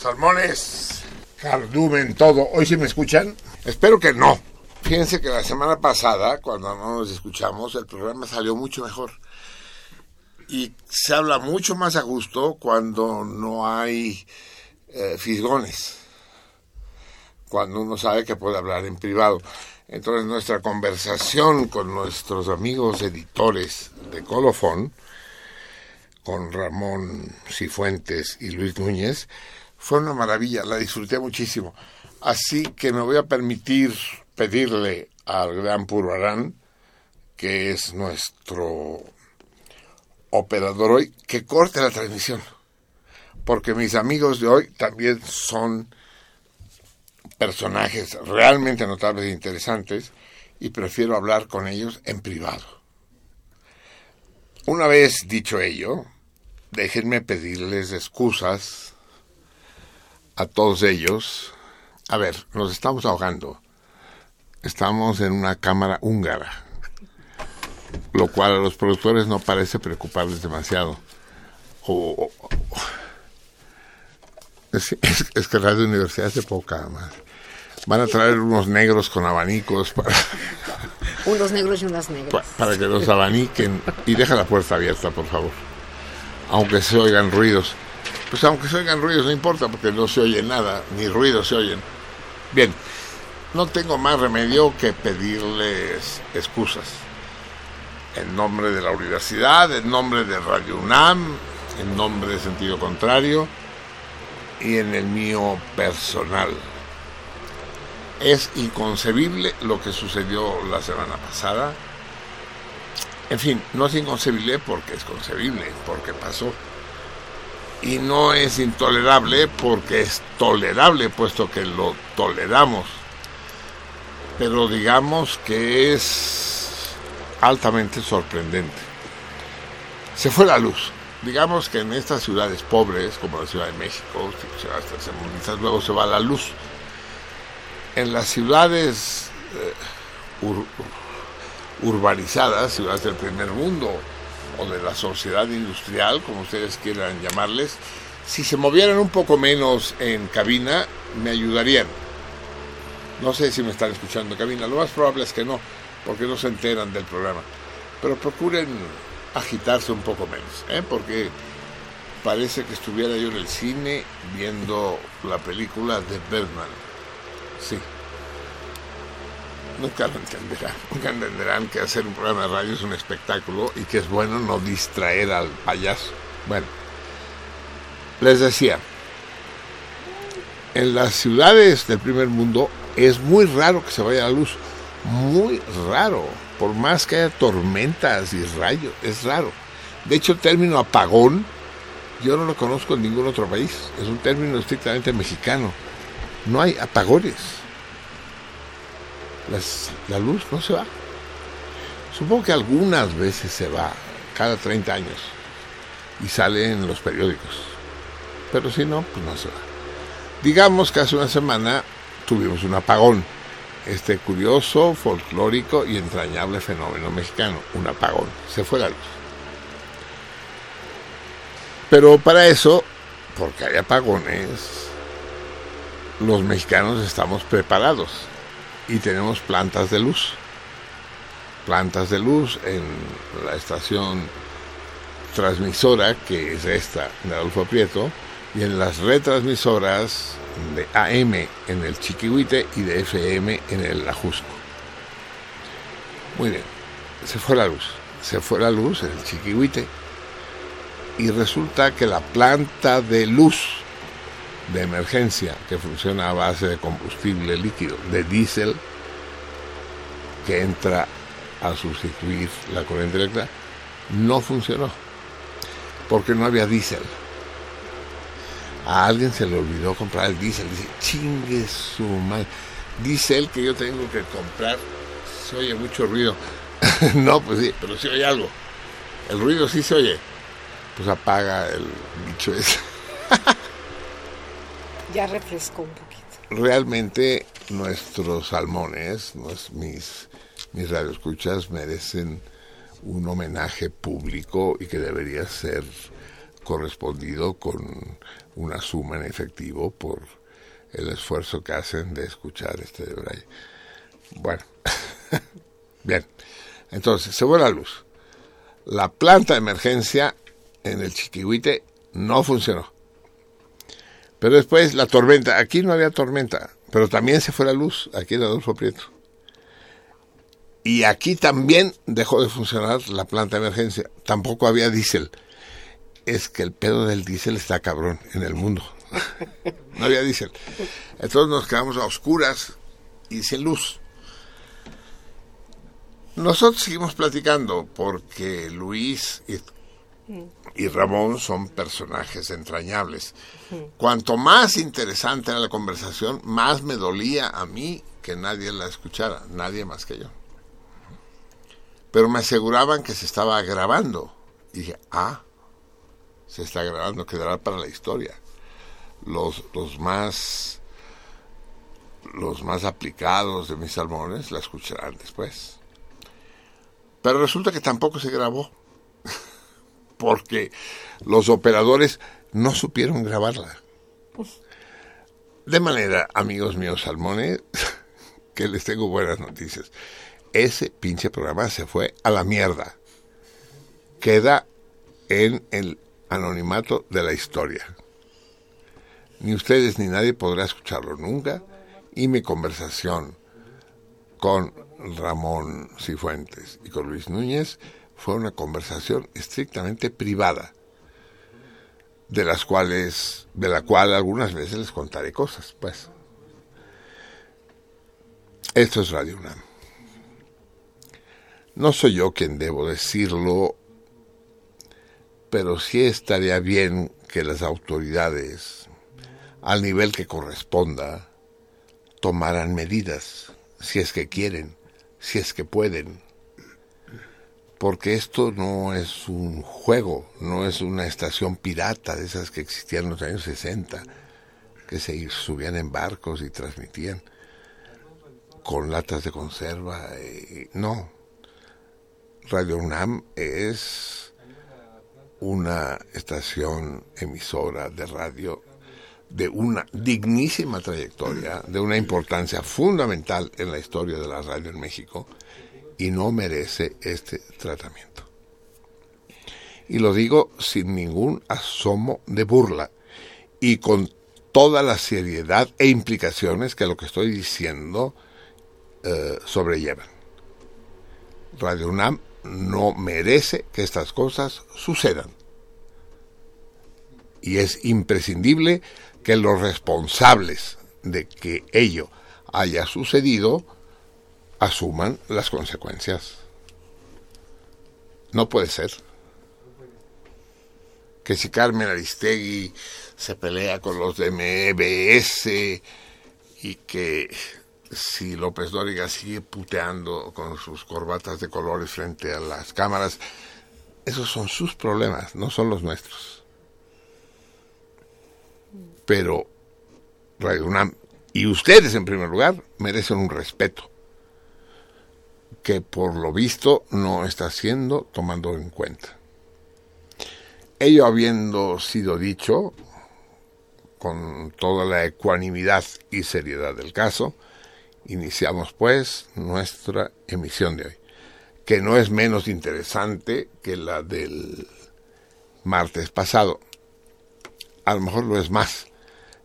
Salmones, cardumen, todo. ¿Hoy sí me escuchan? Espero que no. Fíjense que la semana pasada, cuando no nos escuchamos, el programa salió mucho mejor. Y se habla mucho más a gusto cuando no hay eh, fisgones. Cuando uno sabe que puede hablar en privado. Entonces nuestra conversación con nuestros amigos editores de Colofón, con Ramón Cifuentes y Luis Núñez, fue una maravilla, la disfruté muchísimo. Así que me voy a permitir pedirle al gran Purbarán, que es nuestro operador hoy, que corte la transmisión. Porque mis amigos de hoy también son personajes realmente notables e interesantes y prefiero hablar con ellos en privado. Una vez dicho ello, déjenme pedirles excusas a todos ellos. A ver, nos estamos ahogando. Estamos en una cámara húngara, lo cual a los productores no parece preocuparles demasiado. es, que Radio Universidad de poca más. Van a traer unos negros con abanicos para... Unos negros y unas negras. para que los abaniquen. Y deja la puerta abierta, por favor. Aunque se oigan ruidos. Pues aunque se oigan ruidos no importa porque no se oye nada, ni ruidos se oyen. Bien, no tengo más remedio que pedirles excusas. En nombre de la universidad, en nombre de Radio UNAM, en nombre de Sentido Contrario y en el mío personal. Es inconcebible lo que sucedió la semana pasada. En fin, no es inconcebible porque es concebible, porque pasó. Y no es intolerable porque es tolerable, puesto que lo toleramos. Pero digamos que es altamente sorprendente. Se fue la luz. Digamos que en estas ciudades pobres, como la Ciudad de México, luego se va la luz en las ciudades eh, urbanizadas, ciudades del primer mundo o de la sociedad industrial, como ustedes quieran llamarles, si se movieran un poco menos en cabina, me ayudarían. No sé si me están escuchando en cabina, lo más probable es que no, porque no se enteran del programa. Pero procuren agitarse un poco menos, ¿eh? porque parece que estuviera yo en el cine viendo la película de Bergman Sí. Nunca lo entenderán. Nunca entenderán que hacer un programa de radio es un espectáculo y que es bueno no distraer al payaso. Bueno, les decía, en las ciudades del primer mundo es muy raro que se vaya la luz. Muy raro. Por más que haya tormentas y rayos, es raro. De hecho, el término apagón yo no lo conozco en ningún otro país. Es un término estrictamente mexicano no hay apagones. La luz no se va. Supongo que algunas veces se va, cada 30 años, y sale en los periódicos. Pero si no, pues no se va. Digamos que hace una semana tuvimos un apagón. Este curioso, folclórico y entrañable fenómeno mexicano, un apagón. Se fue la luz. Pero para eso, porque hay apagones, los mexicanos estamos preparados y tenemos plantas de luz. Plantas de luz en la estación transmisora, que es esta de Adolfo Prieto, y en las retransmisoras de AM en el Chiquihuite y de FM en el Ajusco. Muy bien, se fue la luz. Se fue la luz en el Chiquihuite y resulta que la planta de luz de emergencia que funciona a base de combustible líquido, de diésel, que entra a sustituir la corriente eléctrica, no funcionó, porque no había diésel. A alguien se le olvidó comprar el diésel, dice, chingue su madre, diésel que yo tengo que comprar, se oye mucho ruido. no, pues sí, pero se oye algo. El ruido sí se oye. Pues apaga el bicho ese. Ya refrescó un poquito. Realmente nuestros salmones, mis, mis radioescuchas merecen un homenaje público y que debería ser correspondido con una suma en efectivo por el esfuerzo que hacen de escuchar este de Braille. Bueno, bien, entonces se fue la luz. La planta de emergencia en el Chiquihuite no funcionó. Pero después la tormenta, aquí no había tormenta, pero también se fue la luz, aquí en Adolfo Prieto. Y aquí también dejó de funcionar la planta de emergencia. Tampoco había diésel. Es que el pedo del diésel está cabrón en el mundo. no había diésel. Entonces nos quedamos a oscuras y sin luz. Nosotros seguimos platicando porque Luis y, Ramón son personajes entrañables. Cuanto más interesante era la conversación, más me dolía a mí que nadie la escuchara, nadie más que yo. Pero me aseguraban que se estaba grabando. Y dije, ah, se está grabando, quedará para la historia. Los, los más los más aplicados de mis salmones la escucharán después. Pero resulta que tampoco se grabó, porque los operadores no supieron grabarla. De manera, amigos míos salmones, que les tengo buenas noticias. Ese pinche programa se fue a la mierda. Queda en el anonimato de la historia. Ni ustedes ni nadie podrá escucharlo nunca. Y mi conversación con Ramón Cifuentes y con Luis Núñez fue una conversación estrictamente privada, de las cuales, de la cual algunas veces les contaré cosas, pues. Esto es Radio UNAM. No soy yo quien debo decirlo, pero sí estaría bien que las autoridades, al nivel que corresponda, tomaran medidas, si es que quieren, si es que pueden. Porque esto no es un juego, no es una estación pirata de esas que existían en los años 60, que se subían en barcos y transmitían con latas de conserva. no. Radio UNAM es una estación emisora de radio de una dignísima trayectoria, de una importancia fundamental en la historia de la radio en México y no merece este tratamiento. Y lo digo sin ningún asomo de burla y con toda la seriedad e implicaciones que lo que estoy diciendo eh, sobrellevan. Radio UNAM no merece que estas cosas sucedan. Y es imprescindible que los responsables de que ello haya sucedido asuman las consecuencias. No puede ser. Que si Carmen Aristegui se pelea con los de MBS y que si López Dóriga sigue puteando con sus corbatas de colores frente a las cámaras, esos son sus problemas, no son los nuestros. Pero y ustedes en primer lugar merecen un respeto que por lo visto no está siendo tomando en cuenta. Ello habiendo sido dicho, con toda la ecuanimidad y seriedad del caso, iniciamos pues nuestra emisión de hoy, que no es menos interesante que la del martes pasado. A lo mejor lo es más,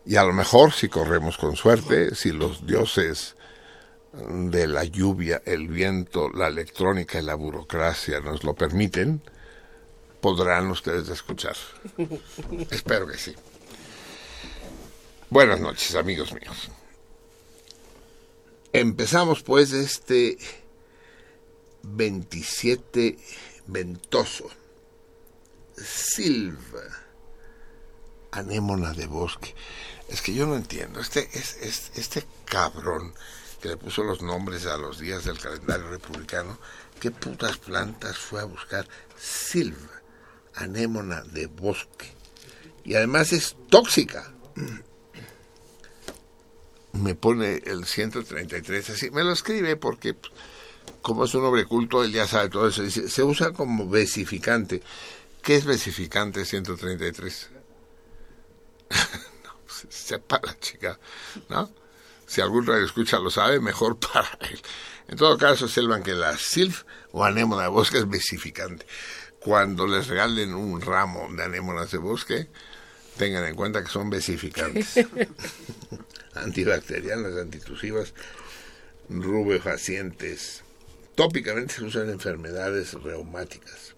y a lo mejor, si corremos con suerte, si los dioses de la lluvia, el viento, la electrónica y la burocracia nos lo permiten, podrán ustedes escuchar. Espero que sí. Buenas noches, amigos míos. Empezamos pues este 27 ventoso. Silva, anémona de bosque. Es que yo no entiendo. Este, es, este cabrón que le puso los nombres a los días del calendario republicano, ¿qué putas plantas fue a buscar? Silva, anémona de bosque. Y además es tóxica. Me pone el 133 así. Me lo escribe porque, como es un hombre culto, él ya sabe todo eso. Dice, se usa como vesificante ¿Qué es vesificante 133? no, pues, sepa la chica, ¿no? Si algún radio escucha lo sabe, mejor para él. En todo caso, sepan que la silf o anémona de bosque es vesificante. Cuando les regalen un ramo de anémonas de bosque, tengan en cuenta que son vesificantes. Antibacterianas, antitusivas, rubefacientes. Tópicamente se usan en enfermedades reumáticas.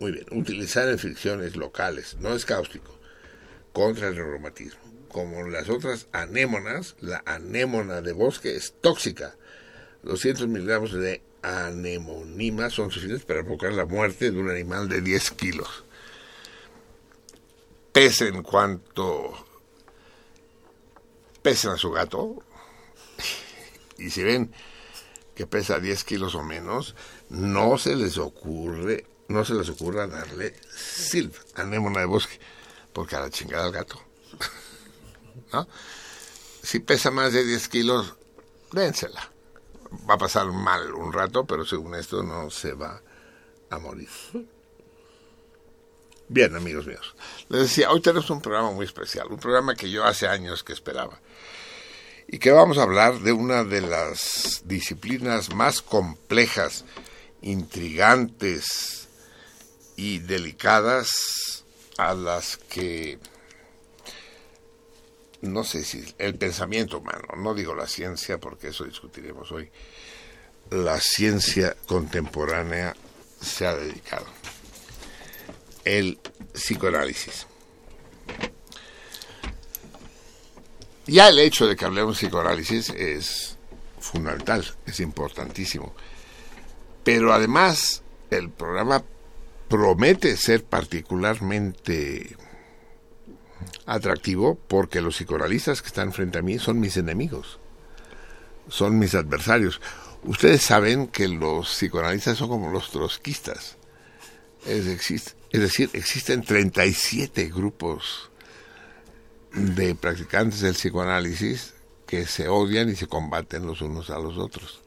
Muy bien, utilizar en fricciones locales, no es cáustico, contra el reumatismo. Como las otras anémonas, la anémona de bosque es tóxica. 200 miligramos de anemonima son suficientes para provocar la muerte de un animal de 10 kilos. Pesen cuanto pesen a su gato. Y si ven que pesa 10 kilos o menos, no se les ocurre, no se les ocurra darle silv, anémona de bosque, porque a la chingada al gato. Si pesa más de 10 kilos, dénsela. Va a pasar mal un rato, pero según esto no se va a morir. Bien, amigos míos. Les decía, hoy tenemos un programa muy especial, un programa que yo hace años que esperaba. Y que vamos a hablar de una de las disciplinas más complejas, intrigantes y delicadas a las que no sé si el pensamiento humano, no digo la ciencia porque eso discutiremos hoy, la ciencia contemporánea se ha dedicado. El psicoanálisis. Ya el hecho de que hablemos de psicoanálisis es fundamental, es importantísimo. Pero además el programa promete ser particularmente atractivo porque los psicoanalistas que están frente a mí son mis enemigos, son mis adversarios. Ustedes saben que los psicoanalistas son como los trotskistas. Es, es decir, existen 37 grupos de practicantes del psicoanálisis que se odian y se combaten los unos a los otros.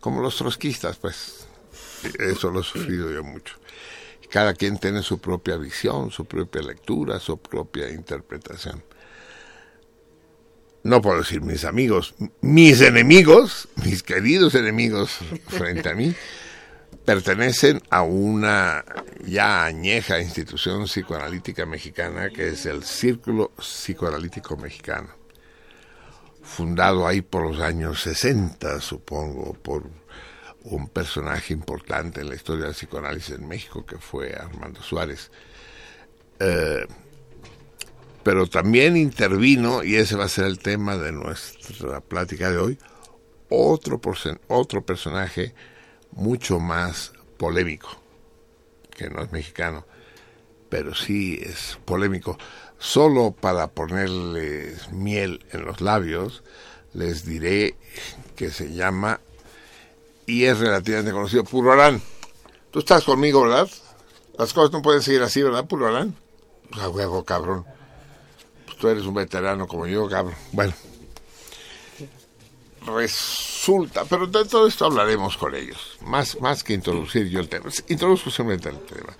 Como los trotskistas, pues. Eso lo he sufrido yo mucho. Cada quien tiene su propia visión, su propia lectura, su propia interpretación. No puedo decir mis amigos, mis enemigos, mis queridos enemigos frente a mí, pertenecen a una ya añeja institución psicoanalítica mexicana que es el Círculo Psicoanalítico Mexicano, fundado ahí por los años 60, supongo, por un personaje importante en la historia del psicoanálisis en México, que fue Armando Suárez. Eh, pero también intervino, y ese va a ser el tema de nuestra plática de hoy, otro, otro personaje mucho más polémico, que no es mexicano, pero sí es polémico. Solo para ponerles miel en los labios, les diré que se llama y es relativamente conocido. Purorán, tú estás conmigo, ¿verdad? Las cosas no pueden seguir así, ¿verdad, Purorán? Pues a huevo, cabrón. Pues tú eres un veterano como yo, cabrón. Bueno. Resulta, pero de todo esto hablaremos con ellos. Más, más que introducir yo el tema. Introduzco simplemente el tema.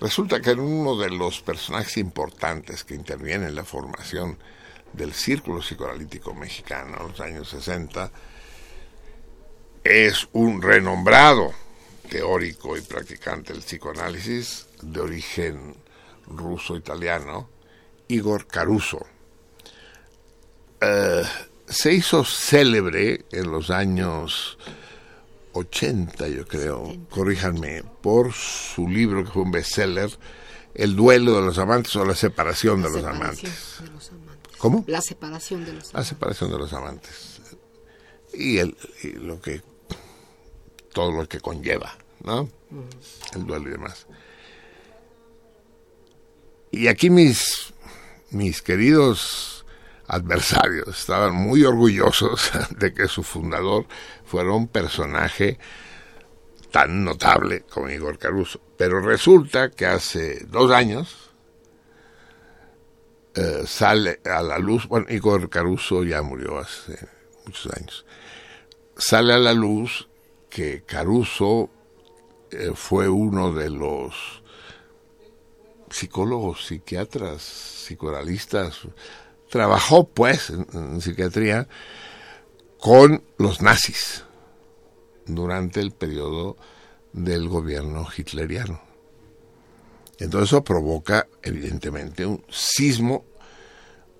Resulta que uno de los personajes importantes que interviene en la formación del Círculo Psicoanalítico Mexicano en los años 60 es un renombrado teórico y practicante del psicoanálisis de origen ruso-italiano, Igor Caruso. Eh, se hizo célebre en los años 80, yo creo, corríjanme, por su libro que fue un bestseller, El duelo de los amantes o la separación de, los, amantes. ¿Cómo? La separación de los amantes. La separación de los amantes. Y, el, y lo que todo lo que conlleva, ¿no? El duelo y demás. Y aquí mis, mis queridos adversarios estaban muy orgullosos de que su fundador fuera un personaje tan notable como Igor Caruso. Pero resulta que hace dos años eh, sale a la luz, bueno, Igor Caruso ya murió hace muchos años, sale a la luz que Caruso eh, fue uno de los psicólogos, psiquiatras, psicoanalistas, trabajó pues en, psiquiatría con los nazis durante el periodo del gobierno hitleriano. Entonces eso provoca evidentemente un sismo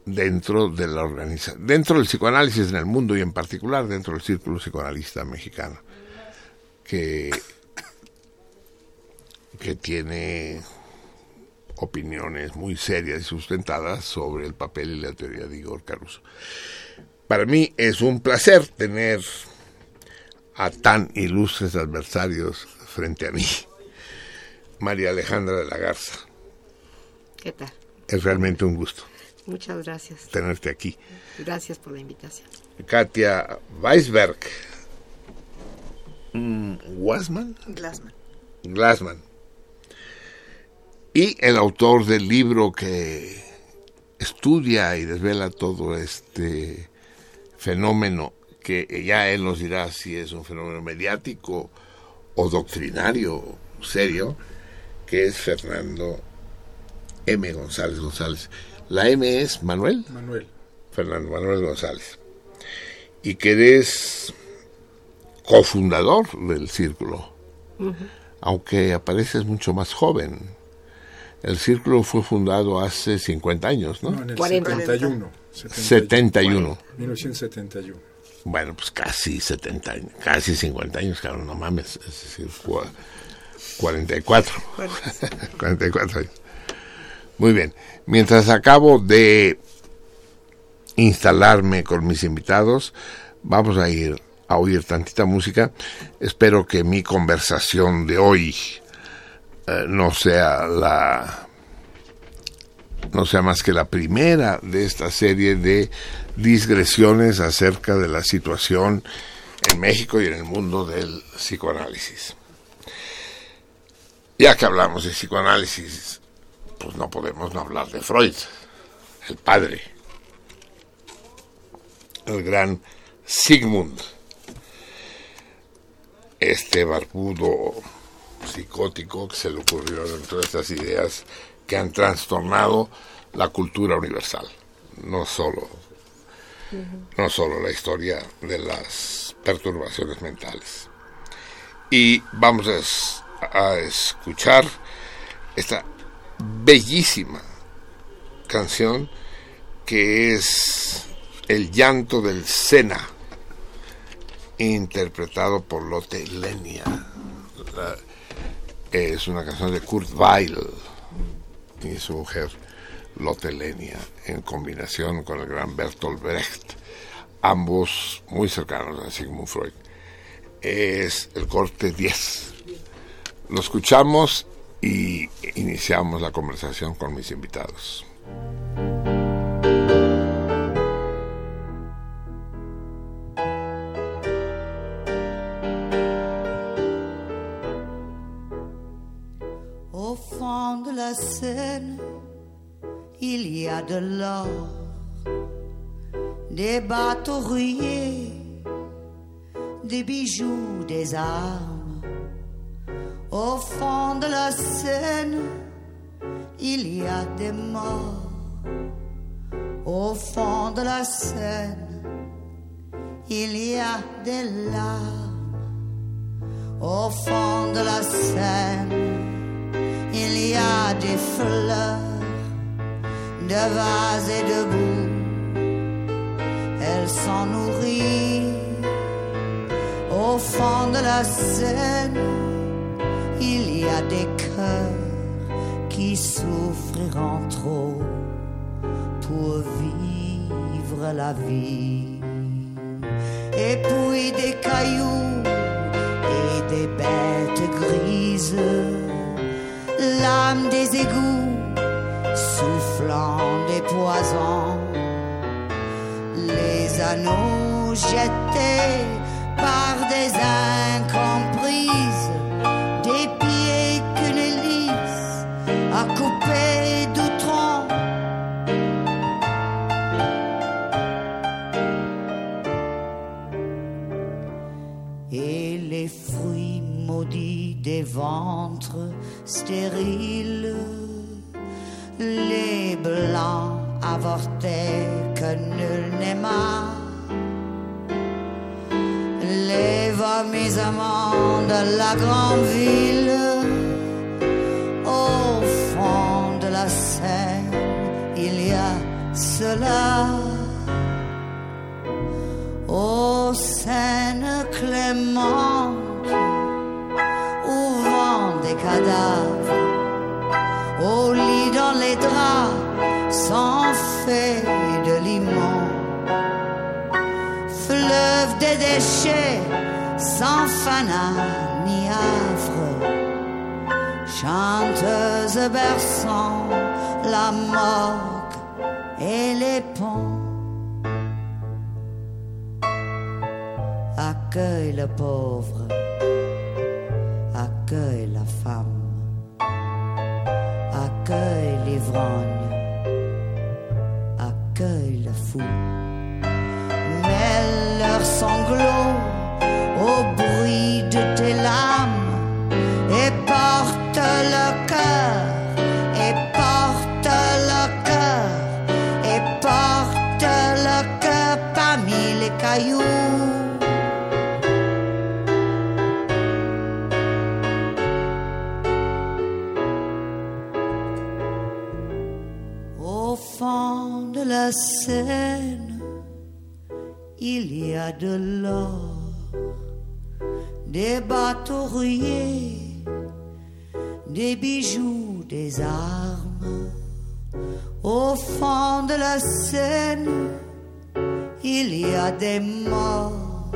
dentro de la organización, dentro del psicoanálisis en el mundo y en particular dentro del círculo psicoanalista mexicano, que, que tiene opiniones muy serias y sustentadas sobre el papel y la teoría de Igor Caruso. Para mí es un placer tener a tan ilustres adversarios frente a mí. María Alejandra de la Garza. ¿Qué tal? Es realmente un gusto Muchas gracias. tenerte aquí. Gracias por la invitación. Katia Weisberg. Mm, ¿Wasman? Glassman. Glassman. Y el autor del libro que estudia y desvela todo este fenómeno, que ya él nos dirá si es un fenómeno mediático o doctrinario serio, que es Fernando M. González González. La M es Manuel. Manuel. Fernando Manuel González. Y que eres cofundador del círculo, aunque apareces mucho más joven. El círculo fue fundado hace 50 años, ¿no? No, en el 40. 71. 71. 1971. Bueno, pues casi 70 años, casi 50 años, claro, no mames, es decir, cua- 44. 44 años. Muy bien. Mientras acabo de instalarme con mis invitados, vamos a ir a oír tantita música. Espero que mi conversación de hoy eh, no sea la no sea más que la primera de esta serie de digresiones acerca de la situación en México y en el mundo del psicoanálisis. Ya que hablamos de psicoanálisis, pues no podemos no hablar de Freud, el padre, el gran Sigmund, este barbudo psicótico que se le ocurrieron todas estas ideas que han trastornado la cultura universal, no solo, no solo la historia de las perturbaciones mentales. Y vamos a, es- a escuchar esta bellísima canción que es El llanto del Sena, interpretado por Lotte Lenia. La- es una canción de Kurt Weill y su mujer Lotte Lenia en combinación con el gran Bertolt Brecht, ambos muy cercanos a Sigmund Freud. Es el corte 10. Lo escuchamos y iniciamos la conversación con mis invitados. Il y a de l'or, des bateaux rouillés, des bijoux, des armes. Au fond de la Seine, il y a des morts. Au fond de la Seine, il y a des larmes. Au fond de la Seine, il y a des fleurs, de vases et de boue. Elles sont nourries au fond de la Seine. Il y a des cœurs qui souffriront trop pour vivre la vie. Et puis des cailloux et des bêtes grises l'âme des égouts, soufflant des poisons, les anneaux jetés par des incomprises, des pieds qu'une hélice a coupé d'outrons. et les fruits maudits des ventres stériles les blancs avortés que nul n'aima, les vomissements de la grande ville au fond de la Seine, il y a cela. Ô Seine clémente, où vent des cadavres, feuilles de limon, fleuve des déchets, sans fanat ni affre, chanteuse berçant la morgue et les ponts. Accueille le pauvre, accueille la femme, accueille l'ivrogne, au bruit de tes larmes et porte le cœur, et porte le cœur, et porte le cœur parmi les cailloux. Au fond de la Seine, y a de l'or, des bateaux rouillés, des bijoux, des armes. Au fond de la Seine, il y a des morts.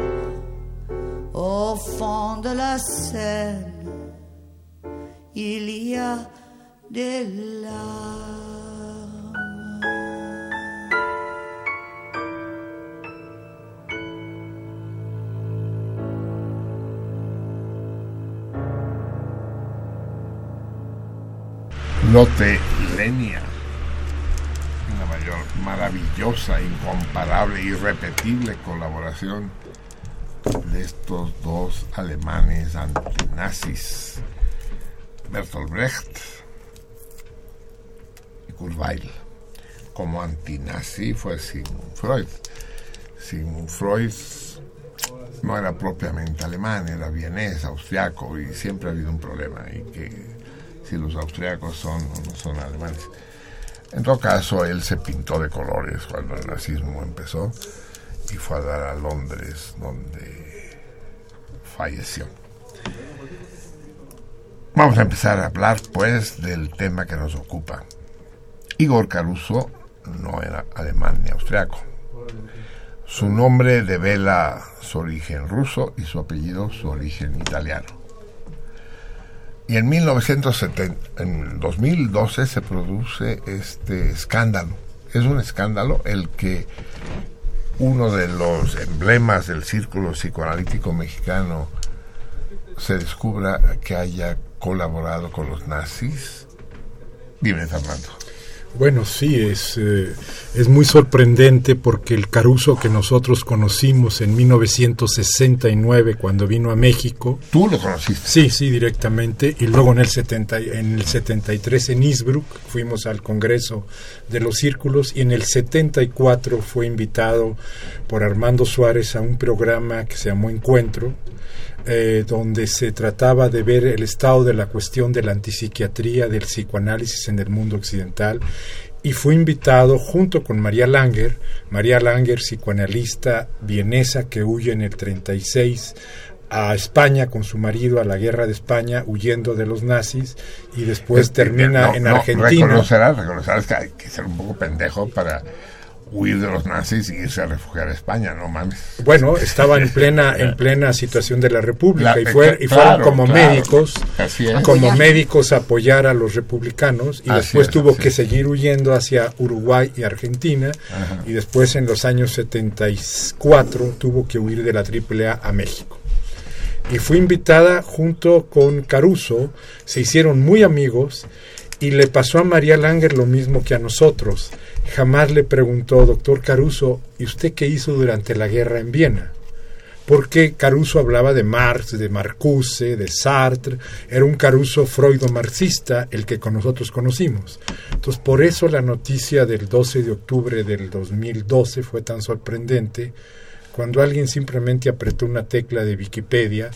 Au fond de la Seine, il y a des larmes. Lenia, una mayor, maravillosa, incomparable, irrepetible colaboración de estos dos alemanes antinazis, Bertolt Brecht y Kurzweil. Como antinazi fue Sigmund Freud. Sigmund Freud no era propiamente alemán, era vienés, austriaco, y siempre ha habido un problema, y que si los austriacos son o no son alemanes. En todo caso, él se pintó de colores cuando el nazismo empezó y fue a dar a Londres, donde falleció. Vamos a empezar a hablar, pues, del tema que nos ocupa. Igor Caruso no era alemán ni austriaco. Su nombre devela su origen ruso y su apellido su origen italiano. Y en 1970, en 2012 se produce este escándalo. Es un escándalo el que uno de los emblemas del círculo psicoanalítico mexicano se descubra que haya colaborado con los nazis. Dime, Fernando. Bueno, sí, es, eh, es muy sorprendente porque el Caruso que nosotros conocimos en 1969 cuando vino a México. ¿Tú lo conociste? Sí, sí, directamente. Y luego en el, 70, en el 73 en Innsbruck fuimos al Congreso de los Círculos y en el 74 fue invitado por Armando Suárez a un programa que se llamó Encuentro, eh, donde se trataba de ver el estado de la cuestión de la antipsiquiatría, del psicoanálisis en el mundo occidental, y fue invitado junto con María Langer, María Langer, psicoanalista vienesa que huye en el 36 a España con su marido a la guerra de España huyendo de los nazis y después termina no, en no, Argentina. Reconocerás, reconocerás que hay que ser un poco pendejo para huir de los nazis y irse a refugiar a España, no mames. Bueno, estaba en plena en plena situación de la República La- y, fue, y claro, fueron como claro. médicos Así es. como médicos a apoyar a los republicanos y Así después es, tuvo que es. seguir huyendo hacia Uruguay y Argentina Ajá. y después en los años 74 tuvo que huir de la AAA a México. Y fue invitada junto con Caruso, se hicieron muy amigos y le pasó a María Langer lo mismo que a nosotros. Jamás le preguntó, doctor Caruso, ¿y usted qué hizo durante la guerra en Viena? porque Caruso hablaba de Marx, de Marcuse, de Sartre, era un Caruso freudo-marxista el que con nosotros conocimos. Entonces, por eso la noticia del 12 de octubre del 2012 fue tan sorprendente, cuando alguien simplemente apretó una tecla de Wikipedia,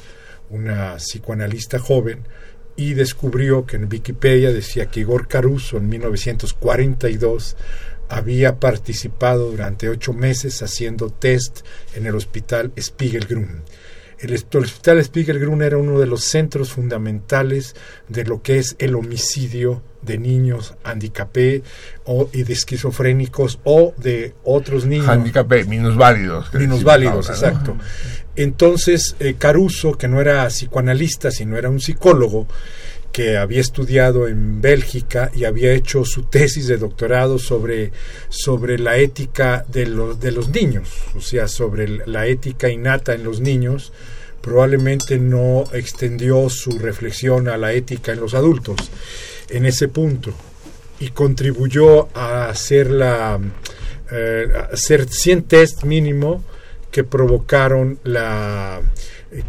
una psicoanalista joven, y descubrió que en Wikipedia decía que Igor Caruso en 1942 había participado durante ocho meses haciendo test en el hospital Spiegelgrün. El hospital Spiegelgrün era uno de los centros fundamentales de lo que es el homicidio de niños handicapé o y de esquizofrénicos o de otros niños. Handicapé minusválidos minusválidos exacto. Entonces eh, Caruso que no era psicoanalista sino era un psicólogo que había estudiado en Bélgica y había hecho su tesis de doctorado sobre, sobre la ética de los, de los niños, o sea, sobre la ética innata en los niños, probablemente no extendió su reflexión a la ética en los adultos en ese punto y contribuyó a hacer la eh, hacer 100 test mínimo que provocaron la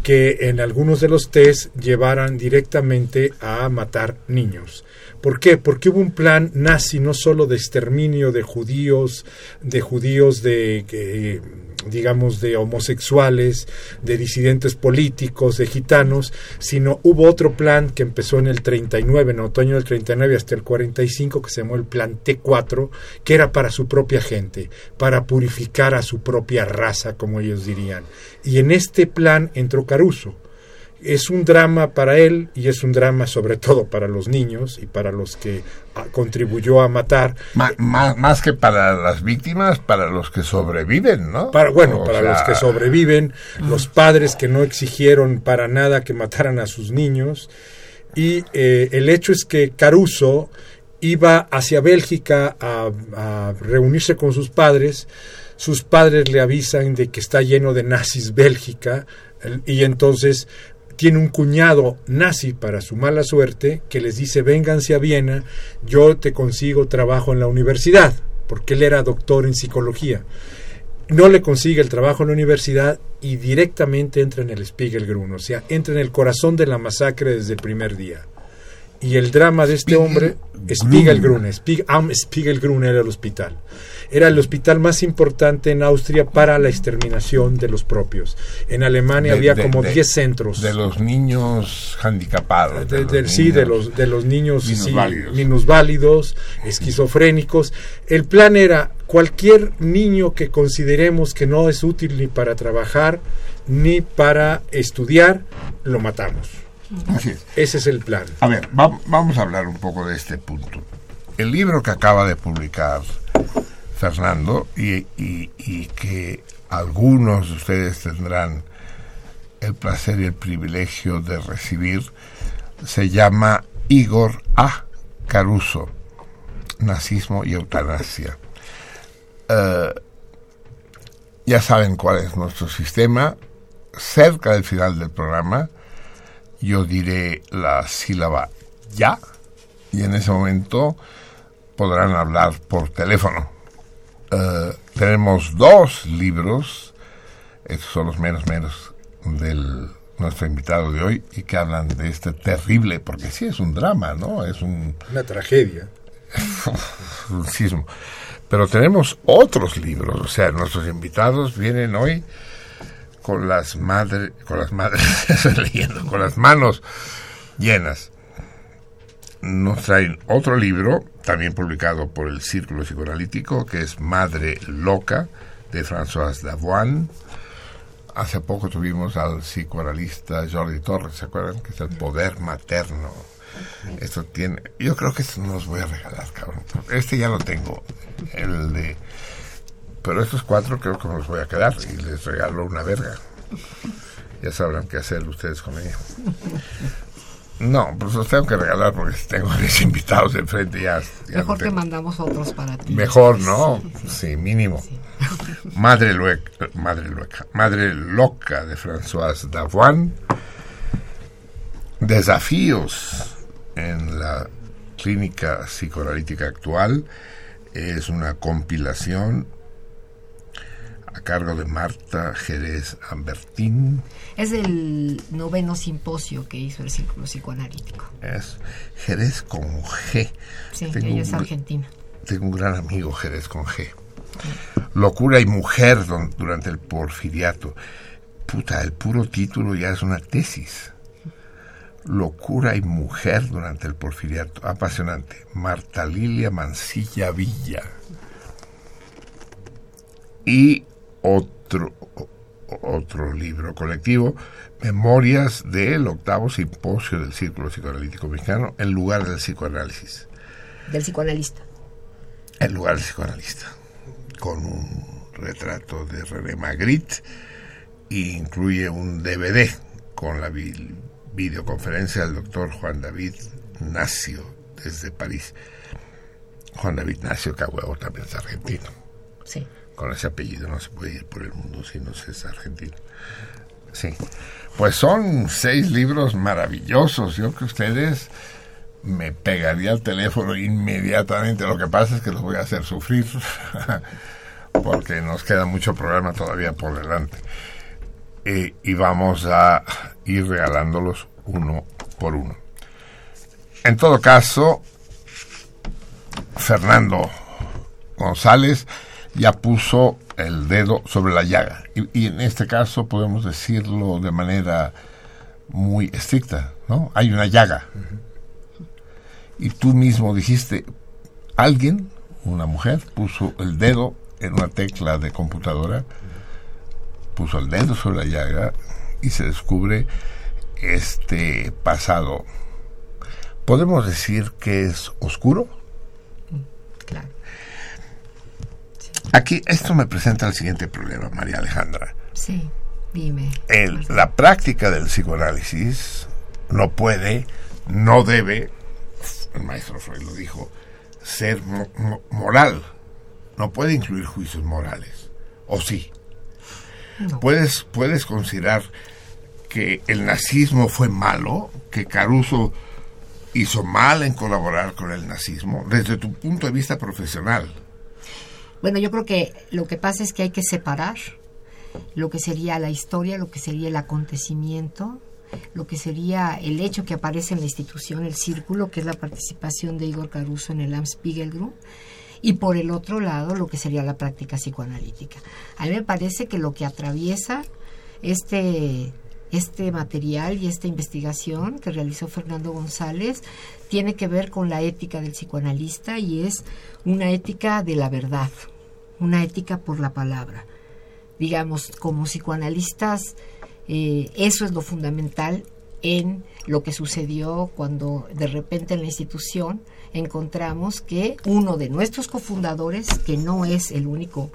que en algunos de los test llevaran directamente a matar niños. ¿Por qué? Porque hubo un plan nazi no solo de exterminio de judíos, de judíos de digamos de homosexuales, de disidentes políticos, de gitanos, sino hubo otro plan que empezó en el 39, en otoño del 39 hasta el 45 que se llamó el plan T4, que era para su propia gente, para purificar a su propia raza, como ellos dirían. Y en este plan entró Caruso es un drama para él y es un drama sobre todo para los niños y para los que ah, contribuyó a matar. más, que para las víctimas, para los que sobreviven, ¿no? Para, bueno, para los que sobreviven, los padres que no exigieron para nada que mataran a sus niños. Y eh, el hecho es que Caruso iba hacia Bélgica a, a reunirse con sus padres. Sus padres le avisan de que está lleno de nazis Bélgica y entonces tiene un cuñado nazi para su mala suerte que les dice vénganse a Viena, yo te consigo trabajo en la universidad, porque él era doctor en psicología. No le consigue el trabajo en la universidad y directamente entra en el Spiegelgrun, o sea, entra en el corazón de la masacre desde el primer día. Y el drama de este hombre, Spiegelgrun, Spiegelgrun era el hospital era el hospital más importante en Austria para la exterminación de los propios. En Alemania había como 10 centros. De los niños handicapados. sí, de los, de los niños minusválidos, esquizofrénicos. El plan era cualquier niño que consideremos que no es útil ni para trabajar ni para estudiar, lo matamos. Así es. Ese es el plan. A ver, vamos a hablar un poco de este punto. El libro que acaba de publicar Fernando y, y, que algunos de ustedes tendrán el placer y el privilegio de recibir, se llama Igor A. Caruso, Nazismo y Eutanasia. Eh, ya saben cuál es nuestro sistema. Cerca del final del programa, yo diré la sílaba ya, y en ese momento podrán hablar por teléfono eh, tenemos dos libros, estos son los menos menos del nuestro invitado de hoy y que hablan de este terrible, porque sí es un drama, ¿no? Es un, una tragedia. un sismo. Pero tenemos otros libros, o sea, nuestros invitados vienen hoy con las madres, con las madres, leyendo, con las manos llenas nos traen otro libro, también publicado por el Círculo Psicoanalítico, que es Madre Loca, de François Davoine. Hace poco tuvimos al psicoanalista Jordi Torres, ¿se acuerdan? Que es el poder materno. Esto tiene, yo creo que esto no los voy a regalar, cabrón. Este ya lo tengo, el de, pero estos cuatro creo que me los voy a quedar y les regalo una verga. Ya sabrán qué hacer ustedes con ella. No, pues los tengo que regalar porque tengo a mis invitados enfrente ya. Mejor que mandamos otros para ti. Mejor, ¿no? Sí, mínimo. Madre, Lueca, Madre Lueca, Madre Loca de François Davoine. Desafíos en la clínica psicoanalítica actual. Es una compilación a cargo de Marta Jerez Ambertín. Es el noveno simposio que hizo el Círculo Psicoanalítico. Es Jerez con G. Sí, Tengo ella es un- argentina. Tengo un gran amigo, Jerez con G. Locura y mujer don- durante el porfiriato. Puta, el puro título ya es una tesis. Locura y mujer durante el porfiriato. Apasionante. Marta Lilia Mancilla Villa. Y otro, otro libro colectivo, Memorias del octavo simposio del Círculo Psicoanalítico Mexicano en lugar del psicoanálisis. Del psicoanalista. En lugar del psicoanalista, con un retrato de René Magritte e incluye un DVD con la vi- videoconferencia del doctor Juan David Nacio desde París. Juan David Nacio, que a huevo también es argentino. Sí. Con ese apellido no se puede ir por el mundo si no se es argentino. Sí. Pues son seis libros maravillosos. Yo que ustedes me pegaría el teléfono inmediatamente. Lo que pasa es que los voy a hacer sufrir porque nos queda mucho programa todavía por delante. Eh, y vamos a ir regalándolos uno por uno. En todo caso, Fernando González ya puso el dedo sobre la llaga. Y, en este caso podemos decirlo de manera muy estricta, ¿no? Hay una llaga. Y tú mismo dijiste, alguien, una mujer, puso el dedo en una tecla de computadora, puso el dedo sobre la llaga y se descubre este pasado. ¿Podemos decir que es oscuro? Claro. Aquí esto me presenta el siguiente problema, María Alejandra. Sí, dime. El- la práctica del psicoanálisis no puede, no debe, el maestro Freud lo dijo, ser mo- mo- moral. No puede incluir juicios morales. ¿O sí? No. ¿Puedes, puedes considerar que el nazismo fue malo, que Caruso hizo mal en colaborar con el nazismo, desde tu punto de vista profesional. Bueno, yo creo que lo que pasa es que hay que separar lo que sería la historia, lo que sería el acontecimiento, lo que sería el hecho que aparece en la institución, el círculo, que es la participación de Igor Caruso en el Amtsspiegelgrupp, y por el otro lado lo que sería la práctica psicoanalítica. A mí me parece que lo que atraviesa este este material y esta investigación que realizó Fernando González tiene que ver con la ética del psicoanalista y es una ética de la verdad, una ética por la palabra. Digamos, como psicoanalistas, eh, eso es lo fundamental en lo que sucedió cuando de repente en la institución encontramos que uno de nuestros cofundadores, que no es el único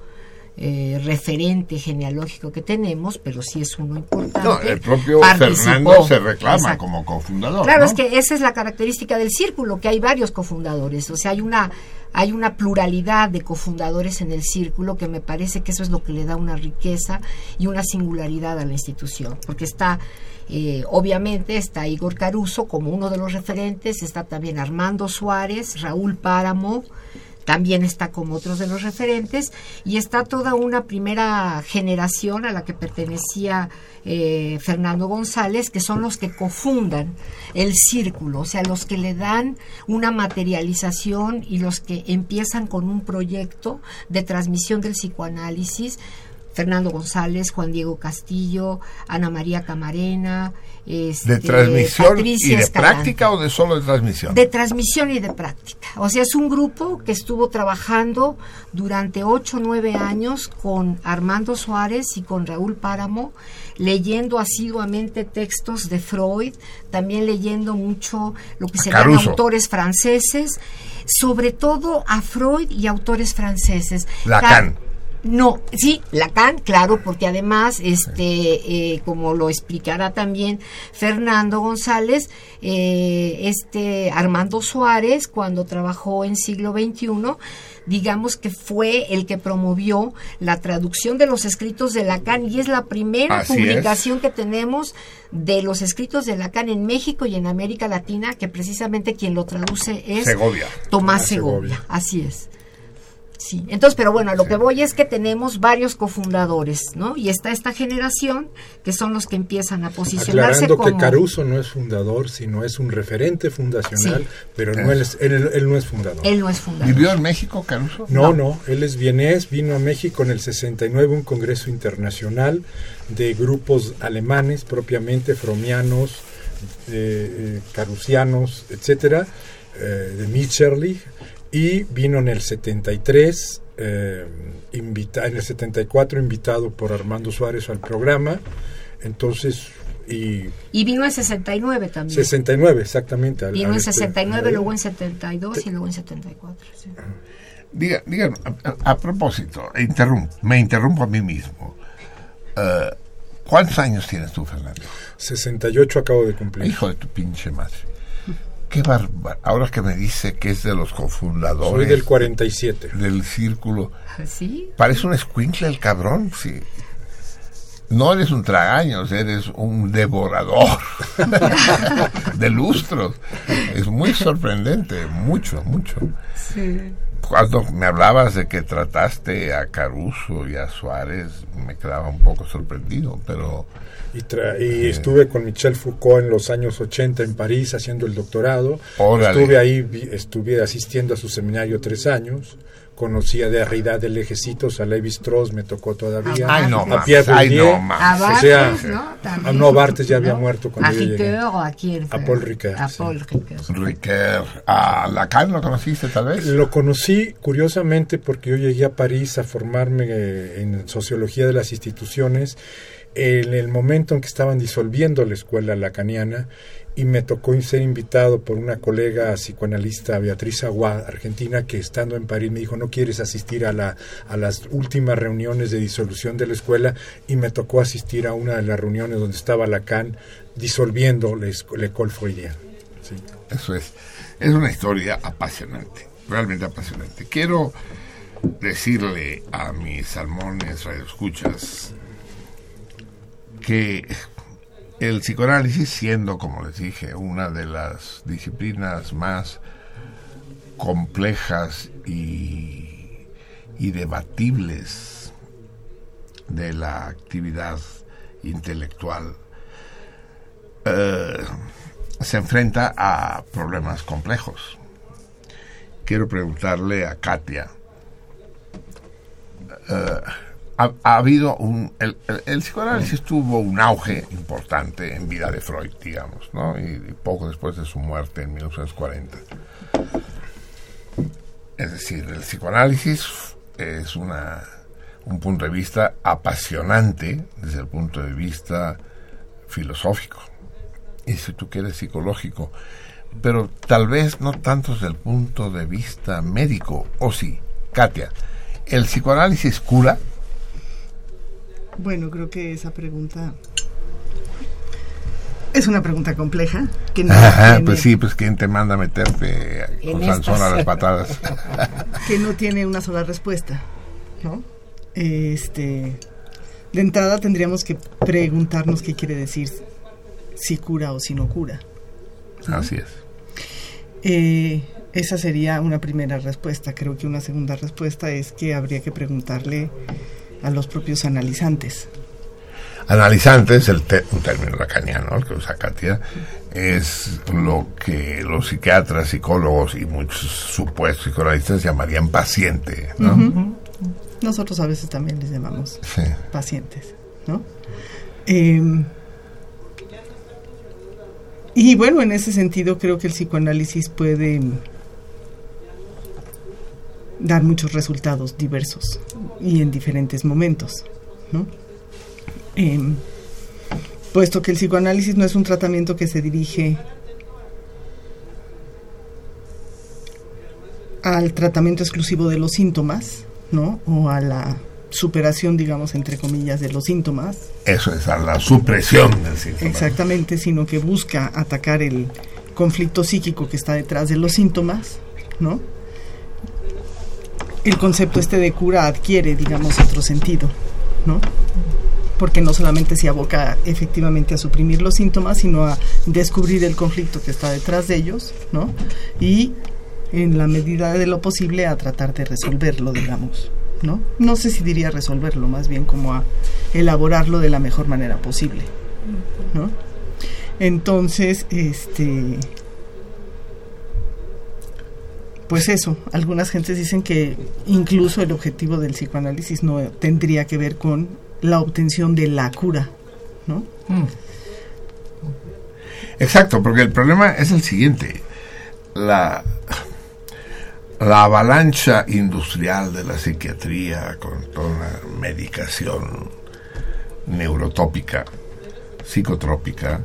eh, referente genealógico que tenemos, pero sí es uno importante. No, el propio. Fernando se reclama Exacto. como cofundador. Claro, ¿no? es que esa es la característica del círculo, que hay varios cofundadores, o sea, hay una hay una pluralidad de cofundadores en el círculo que me parece que eso es lo que le da una riqueza y una singularidad a la institución, porque está eh, obviamente está Igor Caruso como uno de los referentes, está también Armando Suárez, Raúl Páramo, también está como otros de los referentes y está toda una primera generación a la que pertenecía eh, Fernando González, que son los que cofundan el círculo, o sea, los que le dan una materialización y los que empiezan con un proyecto de transmisión del psicoanálisis. Fernando González, Juan Diego Castillo, Ana María Camarena, este, ¿De transmisión Patricia y de Escalante. práctica o de solo de transmisión? De transmisión y de práctica. O sea, es un grupo que estuvo trabajando durante ocho o nueve años con Armando Suárez y con Raúl Páramo, leyendo asiduamente textos de Freud, también leyendo mucho lo que serían Caruso. autores franceses, sobre todo a Freud y autores franceses. Lacan. Ca- no, sí, Lacan, claro, porque además, este, eh, como lo explicará también Fernando González, eh, este Armando Suárez, cuando trabajó en siglo XXI, digamos que fue el que promovió la traducción de los escritos de Lacan y es la primera Así es. publicación que tenemos de los escritos de Lacan en México y en América Latina, que precisamente quien lo traduce es Segovia. Tomás Tomás Segovia. Segovia. Así es. Sí, entonces, pero bueno, a lo que voy es que tenemos varios cofundadores, ¿no? Y está esta generación que son los que empiezan a posicionarse Aclarando como... que Caruso no es fundador, sino es un referente fundacional, Sí. pero no él, es- él- él no es fundador. Él no es fundador. ¿Vivió en México, Caruso? No, no, él es vienés, vino a México en el 69, un congreso internacional de grupos alemanes, propiamente fromianos, eh, eh, carusianos, etcétera, eh, de Mitscherlich, y vino en el 73, eh, invita- en el 74 invitado por Armando Suárez al programa, entonces, y Y vino en 69 también. 69 exactamente. al- Vino al en espe- 69, luego en 72 y luego en 74. sí. Diga, dígame, a, a- propósito, interrum- me interrumpo a mí mismo. Eh, ¿Cuántos años tienes tú, Fernando? 68 acabo de cumplir. Hijo de tu pinche madre. Qué bárbaro. Ahora que me dice que es de los cofundadores Soy del 47. del círculo. ¿Sí? Parece un escuincle el cabrón, sí. No eres un tragaños, eres un devorador de lustros. Es muy sorprendente, mucho, mucho. Cuando me hablabas de que trataste a Caruso y a Suárez, me quedaba un poco sorprendido, pero Y, tra- y estuve con Michel Foucault en los años 80 en París haciendo el doctorado. Órale. Estuve ahí, estuve asistiendo a su seminario tres años. Conocí a Derrida de Lejecitos, a Levi Strauss, me tocó todavía. Ay, no a Pierre ay, Bourdieu. no. A O sea, ¿no? no, Barthes ya había muerto cuando ¿A yo llegué. Ricoeur o a quién? A Paul Ricoeur, A sí. Paul Ricoeur. Riquet, a Lacan lo conociste tal vez. Lo conocí curiosamente porque yo llegué a París a formarme eh, en sociología de las instituciones en el momento en que estaban disolviendo la escuela lacaniana y me tocó ser invitado por una colega psicoanalista Beatriz Aguad, argentina, que estando en París me dijo no quieres asistir a, la, a las últimas reuniones de disolución de la escuela y me tocó asistir a una de las reuniones donde estaba Lacan disolviendo la Freudienne. Sí. Eso es. Es una historia apasionante, realmente apasionante. Quiero decirle a mis salmones radioescuchas que el psicoanálisis, siendo, como les dije, una de las disciplinas más complejas y, debatibles de la actividad intelectual, eh, se enfrenta a problemas complejos. Quiero preguntarle a Katia. eh, ha, ha habido un. El, el- el psicoanálisis tuvo un auge importante en vida de Freud, digamos, ¿no? Y, y poco después de su muerte en 1940. Es decir, el psicoanálisis es una, un punto de vista apasionante desde el punto de vista filosófico y si tú quieres psicológico, pero tal vez no tanto desde el punto de vista médico, o sí, Katia, ¿el psicoanálisis cura? Bueno, creo que esa pregunta es una pregunta compleja. Que no, Ajá, tiene, pues sí, pues ¿quién te manda a meterte con Sansón a las patadas? que no tiene una sola respuesta. ¿no? Este, de entrada tendríamos que preguntarnos qué quiere decir si cura o si no cura. Así es. Eh, esa sería una primera respuesta. Creo que una segunda respuesta es que habría que preguntarle a los propios analizantes. Analizante es el te- un término lacaniano el que usa Katia, es lo que los psiquiatras, psicólogos y muchos supuestos psicoanalistas llamarían paciente, ¿no? Nosotros a veces también les llamamos Sí. pacientes, ¿no? Eh, y bueno, en ese sentido creo que el psicoanálisis puede dar muchos resultados diversos y en diferentes momentos, ¿no? Em, puesto que el psicoanálisis no es un tratamiento que se dirige al tratamiento exclusivo de los síntomas, ¿no? O a la superación, digamos, entre comillas, de los síntomas, Eso es a la supresión del síntoma. exactamente, sino que busca atacar el conflicto psíquico que está detrás de los síntomas, ¿no? El concepto este de cura adquiere, digamos, otro sentido, ¿no? Porque no solamente se aboca efectivamente a suprimir los síntomas, sino a descubrir el conflicto que está detrás de ellos, ¿no? Y en la medida de lo posible a tratar de resolverlo, digamos, ¿no? No sé si diría resolverlo, más bien como a elaborarlo de la mejor manera posible, ¿no? Entonces, este pues eso, algunas gentes dicen que incluso el objetivo del psicoanálisis no tendría que ver con la obtención de la cura, ¿no? Exacto, porque el problema es el siguiente. La, la avalancha industrial de la psiquiatría con toda una medicación neurotópica, psicotrópica,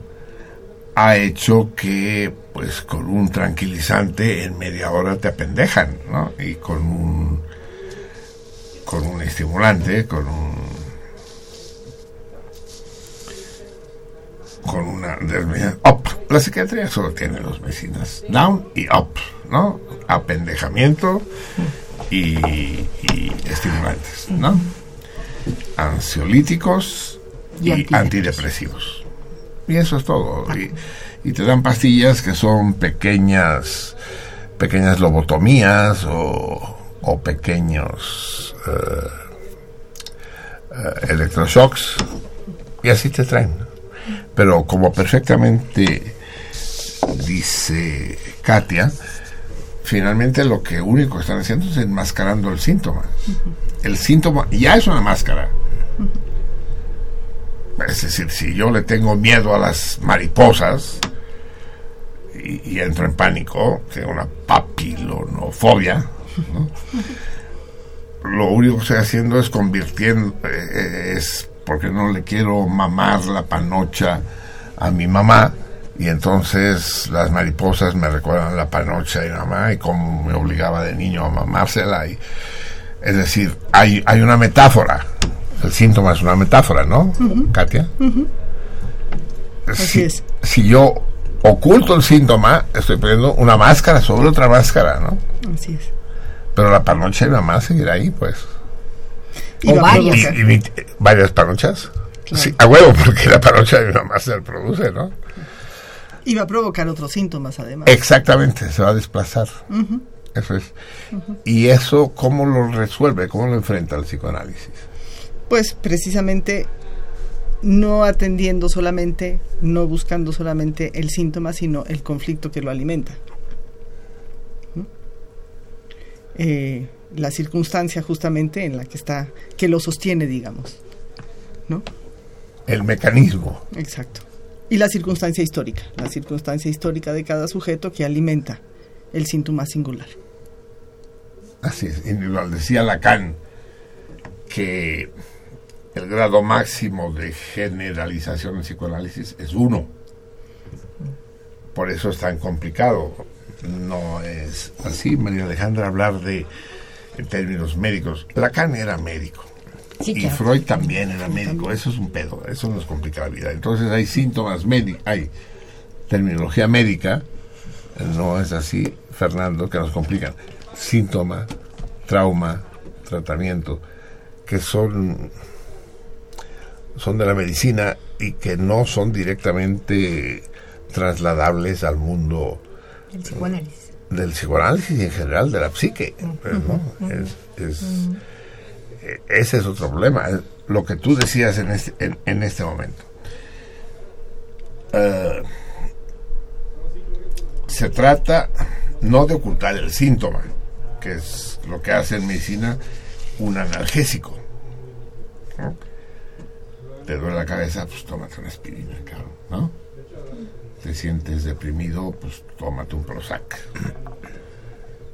ha hecho que pues con un tranquilizante en media hora te apendejan, ¿no? Y con un con un estimulante, con un con una up. La psiquiatría solo tiene dos medicinas, down y up, ¿no? Apendejamiento y, y estimulantes, ¿no? Ansiolíticos y, antidepresivos. Y eso es todo. Y, y, te dan pastillas que son pequeñas, pequeñas lobotomías o, o pequeños uh, uh, electroshocks y así te traen. Pero como perfectamente dice Katia, finalmente lo que único que están haciendo es enmascarando el síntoma. El síntoma ya es una máscara. Es decir, si yo le tengo miedo a las mariposas y, entro en pánico, que una papilonofobia, lo único que estoy haciendo es convirtiendo, eh, es porque no le quiero mamar la panocha a mi mamá y entonces las mariposas me recuerdan la panocha de mi mamá y cómo me obligaba de niño a mamársela es decir hay, hay una metáfora el síntoma es una metáfora ¿no? Katia Así es. si yo oculto el síntoma estoy poniendo una máscara sobre otra máscara ¿no? Así es pero la panocha de mi mamá seguirá ahí pues o varias. Y, varias panochas. Sí, a huevo, porque la panocha de mi mamá se produce, ¿no? Y va a provocar otros síntomas, además. Exactamente, se va a desplazar. Eso es. ¿Y eso cómo lo resuelve? ¿Cómo lo enfrenta el psicoanálisis? Pues precisamente no atendiendo solamente, no buscando solamente el síntoma, sino el conflicto que lo alimenta. Eh, la circunstancia justamente en la que está, que lo sostiene, digamos. ¿No? El mecanismo. Exacto. Y la circunstancia histórica, la circunstancia histórica de cada sujeto que alimenta el síntoma singular. Así es, individual. Decía Lacan que el grado máximo de generalización en psicoanálisis es uno. Por eso es tan complicado. No es así, María Alejandra, hablar de en términos médicos. Lacan era médico. y Freud también era médico. Eso es un pedo. Eso nos complica la vida. Entonces hay síntomas médicos, hay terminología médica, no es así, Fernando, que nos complican. Síntoma, trauma, tratamiento, que son, son de la medicina y que no son directamente trasladables al mundo psicoanálisis del psicoanálisis y en general de la psique. es, e, ese es otro problema, lo que tú decías en este, en, este momento. Eh, se trata no de ocultar el síntoma, que es lo que hace en medicina un analgésico. Te duele la cabeza, pues tómate una aspirina, claro, ¿no? te sientes deprimido, pues tómate un Prozac.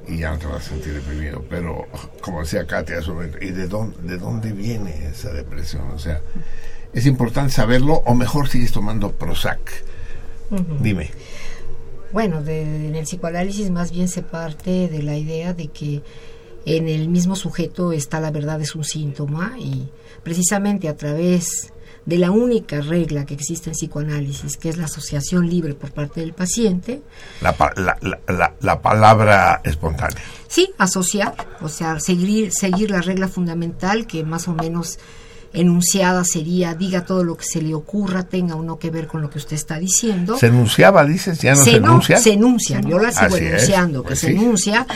Y ya no te vas a sentir deprimido. Pero, como decía Katia, ¿y de dónde, de dónde viene esa depresión? O sea, es importante saberlo, o mejor sigues tomando Prozac. Dime. Bueno, en el psicoanálisis más bien se parte de la idea de que en el mismo sujeto está la verdad es un síntoma y precisamente a través de la única regla que existe en psicoanálisis, que es la asociación libre por parte del paciente. La, la, la, palabra espontánea. Sí, asociar, o sea, seguir, seguir la regla fundamental que más o menos enunciada sería diga todo lo que se le ocurra, tenga o no que ver con lo que usted está diciendo. Se enunciaba, dices, ya no se, se, no, enuncia. se enuncia, yo la sigo Así es, enunciando, que pues se enuncia.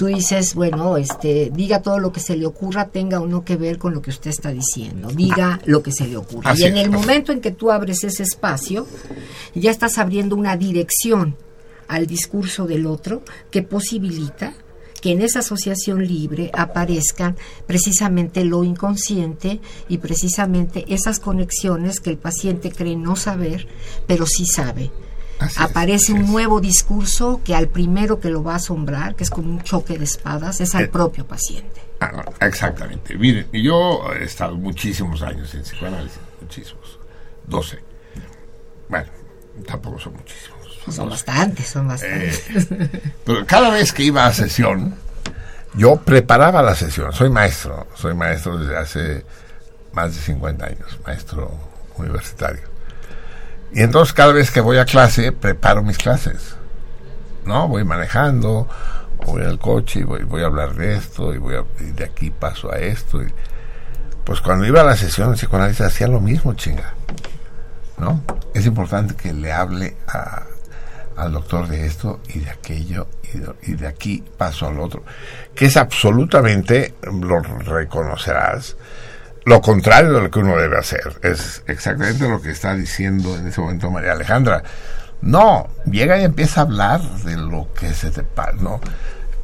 Tú dices, bueno, este, diga todo lo que se le ocurra, tenga o no que ver con lo que usted está diciendo. Diga lo que se le ocurra. Así y en el momento en que tú abres ese espacio, ya estás abriendo una dirección al discurso del otro que posibilita que en esa asociación libre aparezcan precisamente lo inconsciente y precisamente esas conexiones que el paciente cree no saber, pero sí sabe. Así Aparece un nuevo discurso que al primero que lo va a asombrar, que es como un choque de espadas, es al Eh. propio paciente. Ah, exactamente. Miren, yo he estado muchísimos años en psicoanálisis, muchísimos. 12. Bueno, tampoco son muchísimos. Son bastantes, son bastantes. Eh, pero cada vez que iba a sesión, yo preparaba la sesión. Soy maestro, soy maestro desde hace más de 50 años, maestro universitario. Y entonces cada vez que voy a clase, preparo mis clases. ¿No? Voy manejando, voy al coche y voy, voy a hablar de esto y, voy a- y de aquí paso a esto. y- pues cuando iba a la sesión de psicoanálisis hacía lo mismo, chinga. ¿No? Es importante que le hable a, al doctor de esto y de aquello y de, y de aquí paso al otro. Que es absolutamente, lo reconocerás, lo contrario de lo que uno debe hacer. Es exactamente lo que está diciendo en ese momento María Alejandra. No, llega y empieza a hablar de lo que se te pasa, ¿no?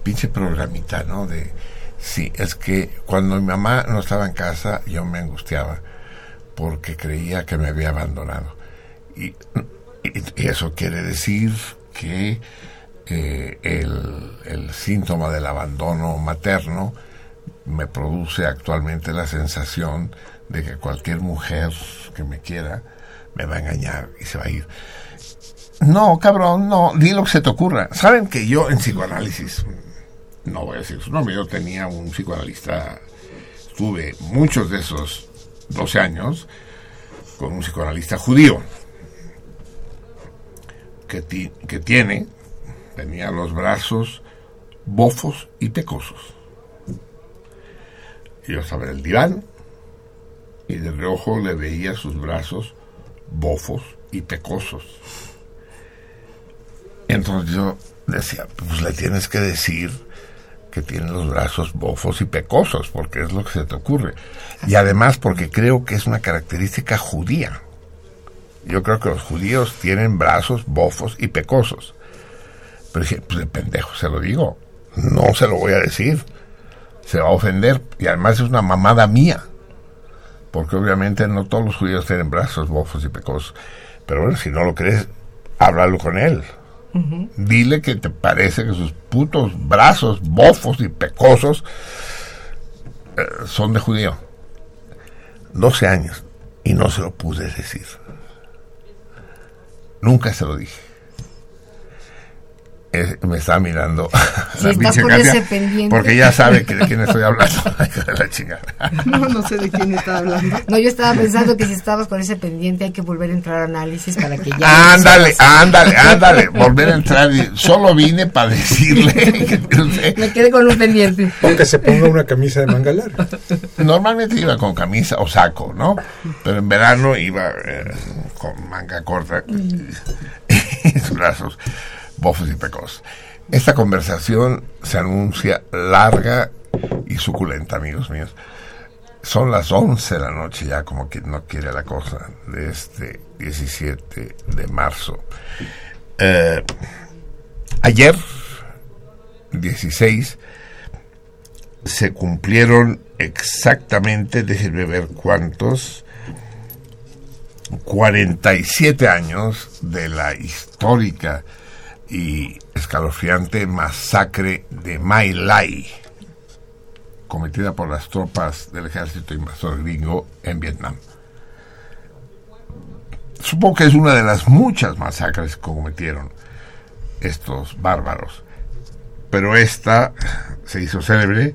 Pinche programita, ¿no? De, sí, es que cuando mi mamá no estaba en casa, yo me angustiaba porque creía que me había abandonado. Y, eso quiere decir que eh, el síntoma del abandono materno me produce actualmente la sensación de que cualquier mujer que me quiera me va a engañar y se va a ir. No, cabrón, no, di lo que se te ocurra. Saben que yo en psicoanálisis, no voy a decir su nombre, yo tenía un psicoanalista, estuve muchos de esos 12 años con un psicoanalista judío que, ti- que tiene, tenía los brazos bofos y pecosos. Yo estaba el diván y de reojo le veía sus brazos bofos y pecosos. Entonces yo decía, pues le tienes que decir que tiene los brazos bofos y pecosos, porque es lo que se te ocurre. Y además porque creo que es una característica judía. Yo creo que los judíos tienen brazos bofos y pecosos. Pero dije, pues de pendejo se lo digo. No se lo voy a decir. Se va a ofender. Y además es una mamada mía. Porque obviamente no todos los judíos tienen brazos bofos y pecosos. Pero bueno, si no lo crees, háblalo con él. Dile que te parece que sus putos brazos bofos y pecosos eh, son de judío. 12 años. Y no se lo pude decir. Nunca se lo dije. Es- me está mirando. Si la estás pinche con Katia, ese pendiente. Porque ya sabe que de quién estoy hablando. De la chingada. No, no sé de quién está hablando. No, yo estaba pensando que si estabas con ese pendiente hay que volver a entrar a análisis para que ya... Ándale, ándale, ándale. Volver a entrar. y Solo vine para decirle que Me quedé con un pendiente. O que se ponga una camisa de manga larga. Normalmente iba con camisa o saco, ¿no? Pero en verano iba eh, con manga corta y sus brazos bofos y pecos. Esta conversación se anuncia larga y suculenta, amigos míos. Son las 11 de la noche ya, como que no quiere la cosa, de este 17 de marzo. Eh, ayer, 16, se cumplieron exactamente, déjenme ver cuántos, 47 años de la histórica y escalofriante masacre de My Lai, cometida por las tropas del ejército invasor gringo en Vietnam. Supongo que es una de las muchas masacres que cometieron estos bárbaros, pero esta se hizo célebre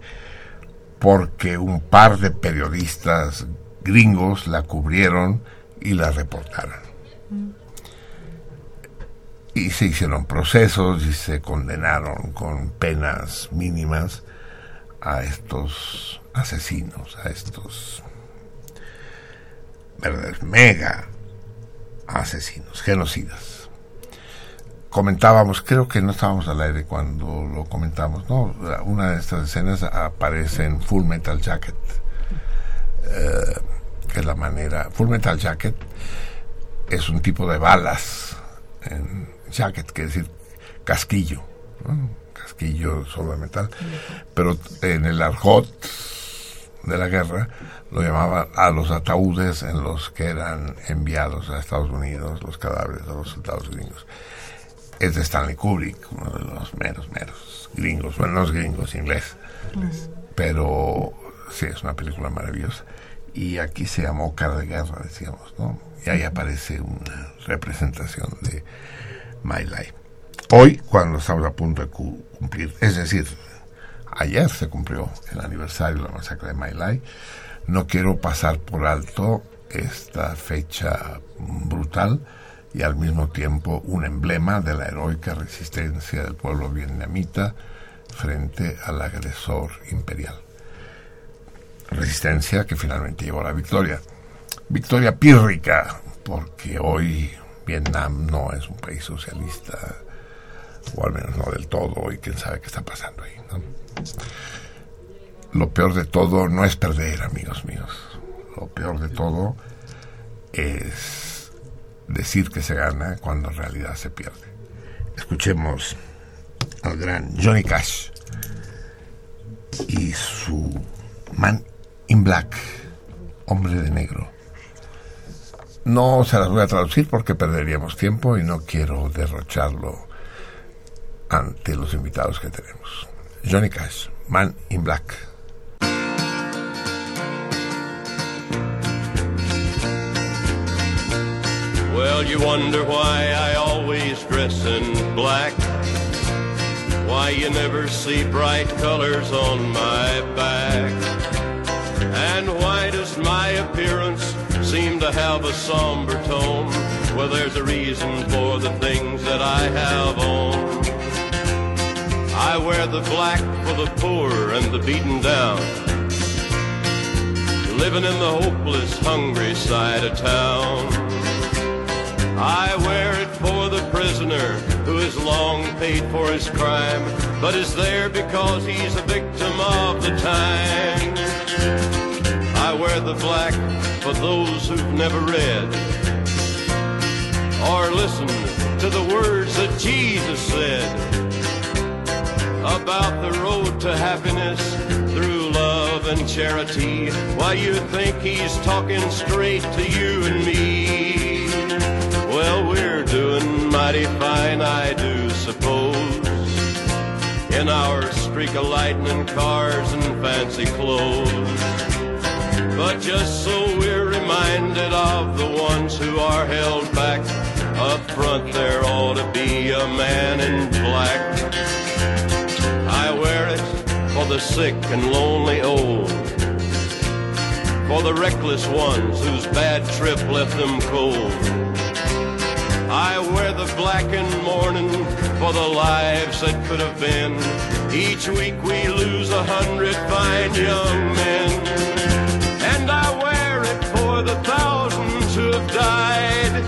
porque un par de periodistas gringos la cubrieron y la reportaron. Y se hicieron procesos y se condenaron con penas mínimas a estos asesinos, a estos verdaderos mega asesinos, genocidas. Comentábamos, creo que no estábamos al aire cuando lo comentamos, ¿no? Una de estas escenas aparece en Full Metal Jacket, eh, que es la manera. Full Metal Jacket es un tipo de balas en jacket, que decir casquillo, casquillo solo de metal, pero en el argot de la guerra lo llamaban a los ataúdes en los que eran enviados a Estados Unidos los cadáveres de los soldados gringos. Es de Stanley Kubrick, uno de los meros, meros gringos, bueno, no es gringos, inglés, pero sí, es una película maravillosa. Y aquí se llamó Cara de Guerra, decíamos, ¿no? Y ahí aparece una representación de My Life. Hoy, cuando estamos a punto de cumplir, es decir, ayer se cumplió el aniversario de la masacre de My Life, no quiero pasar por alto esta fecha brutal y al mismo tiempo un emblema de la heroica resistencia del pueblo vietnamita frente al agresor imperial. Resistencia que finalmente llevó a la victoria. Victoria pírrica, porque hoy Vietnam no es un país socialista, o al menos no del todo, y quién sabe qué está pasando ahí. Lo peor de todo no es perder, amigos míos. Lo peor de todo es decir que se gana cuando en realidad se pierde. Escuchemos al gran Johnny Cash y su Man in Black, hombre de negro. No se las voy a traducir porque perderíamos tiempo y no quiero derrocharlo ante los invitados que tenemos. Johnny Cash, Man in Black. Well, you wonder why I always dress in black. Why you never see bright colors on my back. And why does my appearance seem to have a somber tone? Well, there's a reason for the things that I have on. I wear the black for the poor and the beaten down. Living in the hopeless, hungry side of town. I wear it for the prisoner who has long paid for his crime, but is there because he's a victim of the time. I wear the black for those who've never read or listened to the words that Jesus said about the road to happiness through love and charity. Why you think he's talking straight to you and me? Well, we're doing mighty fine, I do suppose. In our streak of lightning cars and fancy clothes. Just so we're reminded of the ones who are held back. Up front there ought to be a man in black. I wear it for the sick and lonely old. For the reckless ones whose bad trip left them cold. I wear the black in mourning for the lives that could have been. Each week we lose a hundred fine young men. The thousands who have died,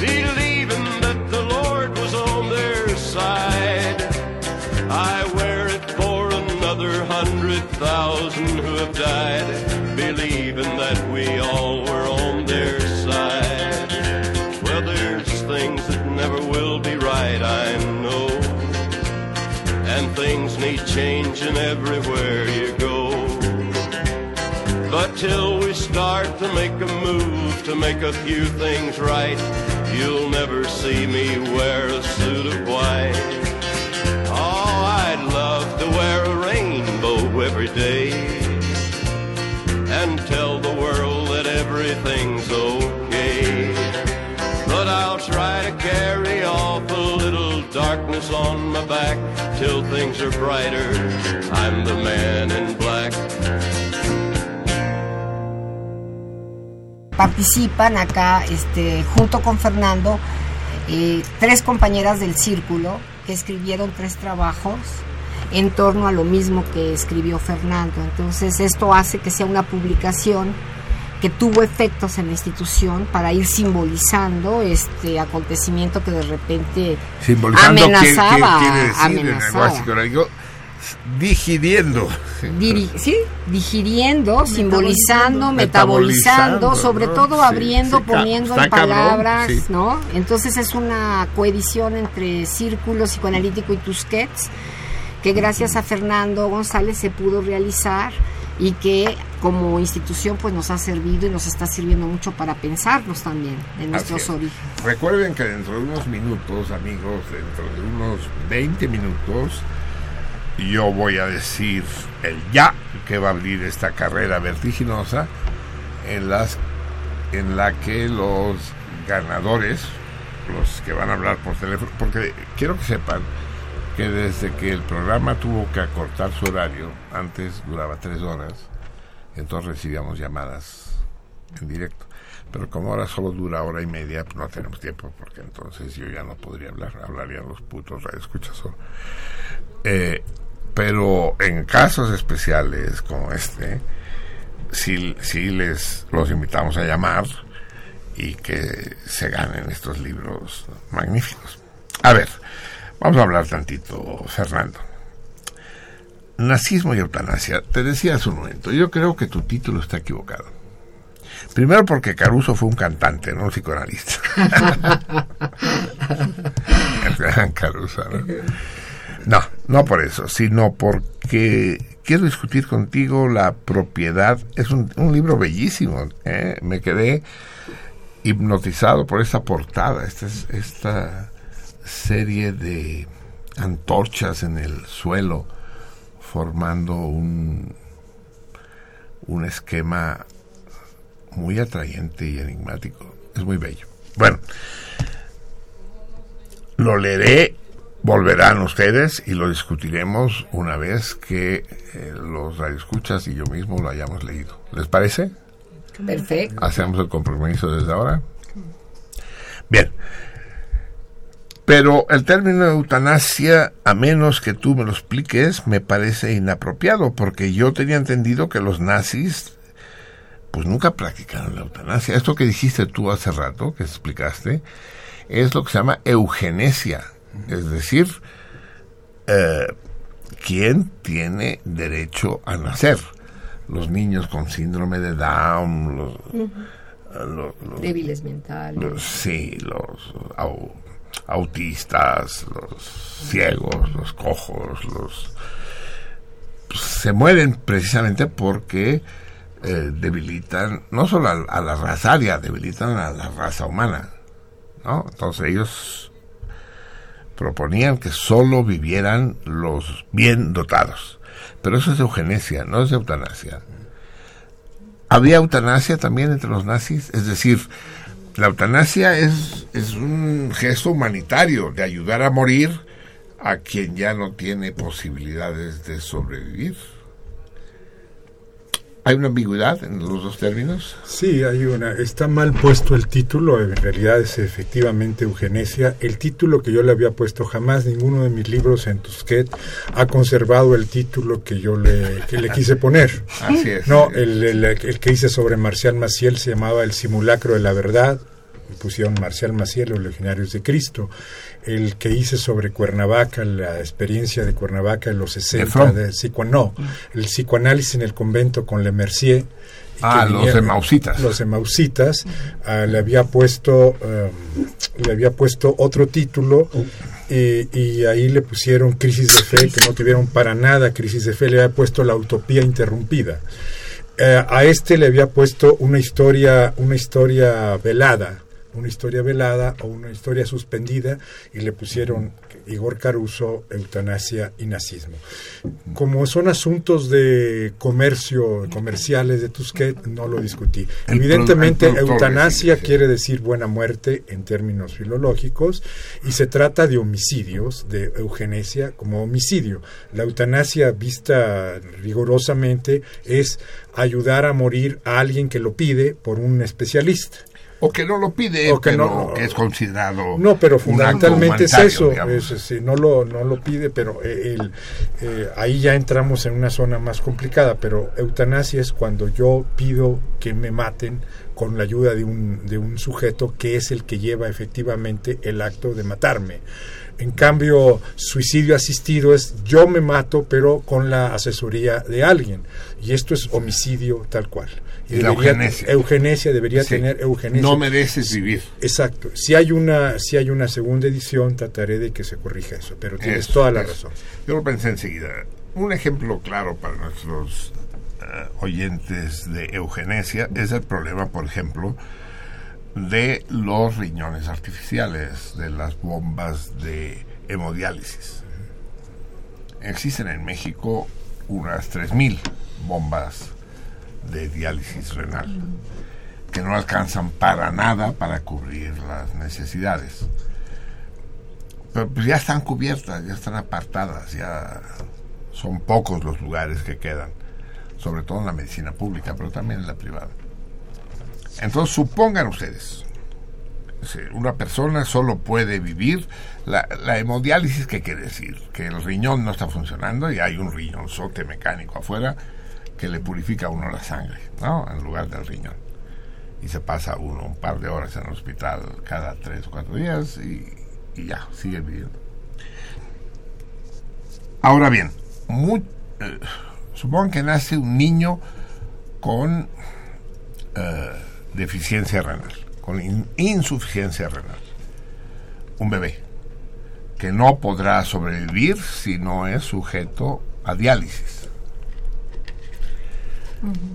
believing that the Lord was on their side. I wear it for another hundred thousand who have died, believing that we all were on their side. Well, there's things that never will be right, I know. And things need changing everywhere you go. But till start to make a move to make a few things right, you'll never see me wear a suit of white. Oh, I'd love to wear a rainbow every day and tell the world that everything's okay. But I'll try to carry off a little darkness on my back till things are brighter. I'm the man in black. Participan acá, este, junto con Fernando, eh, tres compañeras del círculo que escribieron tres trabajos en torno a lo mismo que escribió Fernando. Entonces esto hace que sea una publicación que tuvo efectos en la institución para ir simbolizando este acontecimiento que de repente Simbolizando amenazaba, quiere decir en el digiriendo. Diri- sí, digiriendo, simbolizando, Metabolizando, metabolizando, sobre ¿no? todo abriendo, sí, poniendo en cabrón, palabras, sí. ¿no? Entonces es una coedición entre Círculo Psicoanalítico y Tusquets, que gracias a Fernando González se pudo realizar y que como institución pues nos ha servido y nos está sirviendo mucho para pensarnos también en nuestros orígenes. Recuerden que dentro de unos minutos, amigos, dentro de unos 20 minutos, yo voy a decir el ya que va a abrir esta carrera vertiginosa en las en la que los ganadores, los que van a hablar por teléfono, porque quiero que sepan que desde que el programa tuvo que acortar su horario, antes duraba tres horas, entonces recibíamos llamadas en directo. Pero como ahora solo dura hora y media, no tenemos tiempo, porque entonces yo ya no podría hablar, hablarían los putos radioescuchas solo. Eh, pero en casos especiales como este, sí, sí les los invitamos a llamar y que se ganen estos libros magníficos. A ver, vamos a hablar tantito, Fernando. Nazismo y eutanasia. Te decía hace un momento, yo creo que tu título está equivocado. Primero porque Caruso fue un cantante, no un psicoanalista. El gran Caruso, ¿no? No, no por eso, sino porque quiero discutir contigo la propiedad. Es un, un libro bellísimo. ¿eh? Me quedé hipnotizado por esta portada, esta, es- esta serie de antorchas en el suelo formando un, un esquema muy atrayente y enigmático. Es muy bello. Bueno, lo leeré, volverán ustedes y lo discutiremos una vez que eh, los radioescuchas y yo mismo lo hayamos leído. ¿Les parece? Perfecto. Hacemos el compromiso desde ahora. Bien. Pero el término eutanasia, a menos que tú me lo expliques, me parece inapropiado, porque yo tenía entendido que los nazis, pues nunca practicaron la eutanasia. Esto que dijiste tú hace rato, que explicaste, es lo que se llama eugenesia. Es decir, eh, ¿quién tiene derecho a nacer? Los niños con síndrome de Down, los, los- los- Débiles mentales. los- sí, los au- autistas, los ciegos, los cojos, los pues, se mueren precisamente porque eh, debilitan no solo a, a la raza aria, debilitan a la raza humana, ¿no? Entonces ellos proponían que solo vivieran los bien dotados, pero eso es eugenesia, no es eutanasia. ¿Había eutanasia también entre los nazis? Es decir, la eutanasia es, es un gesto humanitario de ayudar a morir a quien ya no tiene posibilidades de sobrevivir. ¿Hay una ambigüedad en los dos términos? Sí, hay una. Está mal puesto el título, en realidad es efectivamente eugenesia. El título que yo le había puesto, jamás ninguno de mis libros en Tusquet ha conservado el título que yo le, que le quise poner. Así es. No, el, el- el que hice sobre Marcial Maciel se llamaba El simulacro de la verdad. Pusieron Marcial Maciel, los legionarios de Cristo. El que hice sobre Cuernavaca, la experiencia de Cuernavaca en los 60, Fromm. de psico, no, el psicoanálisis en el convento con Le Mercier. y Ah, los emausitas. Los emausitas. Ah, le había puesto, em, le había puesto otro título y, y ahí le pusieron crisis de fe, que no tuvieron para nada crisis de fe, le había puesto la utopía interrumpida. Eh, a este le había puesto una historia, una historia velada, una historia velada o una historia suspendida y le pusieron Igor Caruso, eutanasia y nazismo. Como son asuntos de comercio, comerciales de Tusquet, no lo discutí. El Evidentemente, eutanasia sí. quiere decir buena muerte en términos filológicos y se trata de homicidios, de eugenesia como homicidio. La eutanasia vista rigurosamente es ayudar a morir a alguien que lo pide por un especialista. O que no lo pide, O que pero no- que es considerado. No, pero fundamentalmente es eso, digamos. es, sí, no, lo, no lo pide, pero eh, el- eh, ahí ya entramos en una zona más complicada, pero eutanasia es cuando yo pido que me maten con la ayuda de un, de un sujeto que es el que lleva efectivamente el acto de matarme. En cambio, suicidio asistido es yo me mato, pero con la asesoría de alguien. Y esto es homicidio tal cual. Y la eugenesia. eugenesia debería Sí. tener eugenesia. No mereces vivir. Exacto. Si hay una, si hay una segunda edición, trataré de que se corrija eso. Pero tienes Eso, toda la eso. razón. Yo lo pensé enseguida. Un ejemplo claro para nuestros eh, oyentes de eugenesia es el problema, por ejemplo, de los riñones artificiales, de las bombas de hemodiálisis. Existen en México unas 3.000 bombas de diálisis renal que no alcanzan para nada para cubrir las necesidades. Pero pues ya están cubiertas, ya están apartadas, ya son pocos los lugares que quedan, sobre todo en la medicina pública, pero también en la privada. Entonces supongan ustedes, una persona solo puede vivir la, la hemodiálisis, ¿qué quiere decir? Que el riñón no está funcionando y hay un riñonzote mecánico afuera que le purifica a uno la sangre, ¿no? En lugar del riñón. Y se pasa uno un par de horas en el hospital cada tres o cuatro días y, ya, sigue viviendo. Ahora bien, muy, eh, supongan que nace un niño con eh, deficiencia renal, con in- insuficiencia renal. Un bebé que no podrá sobrevivir si no es sujeto a diálisis.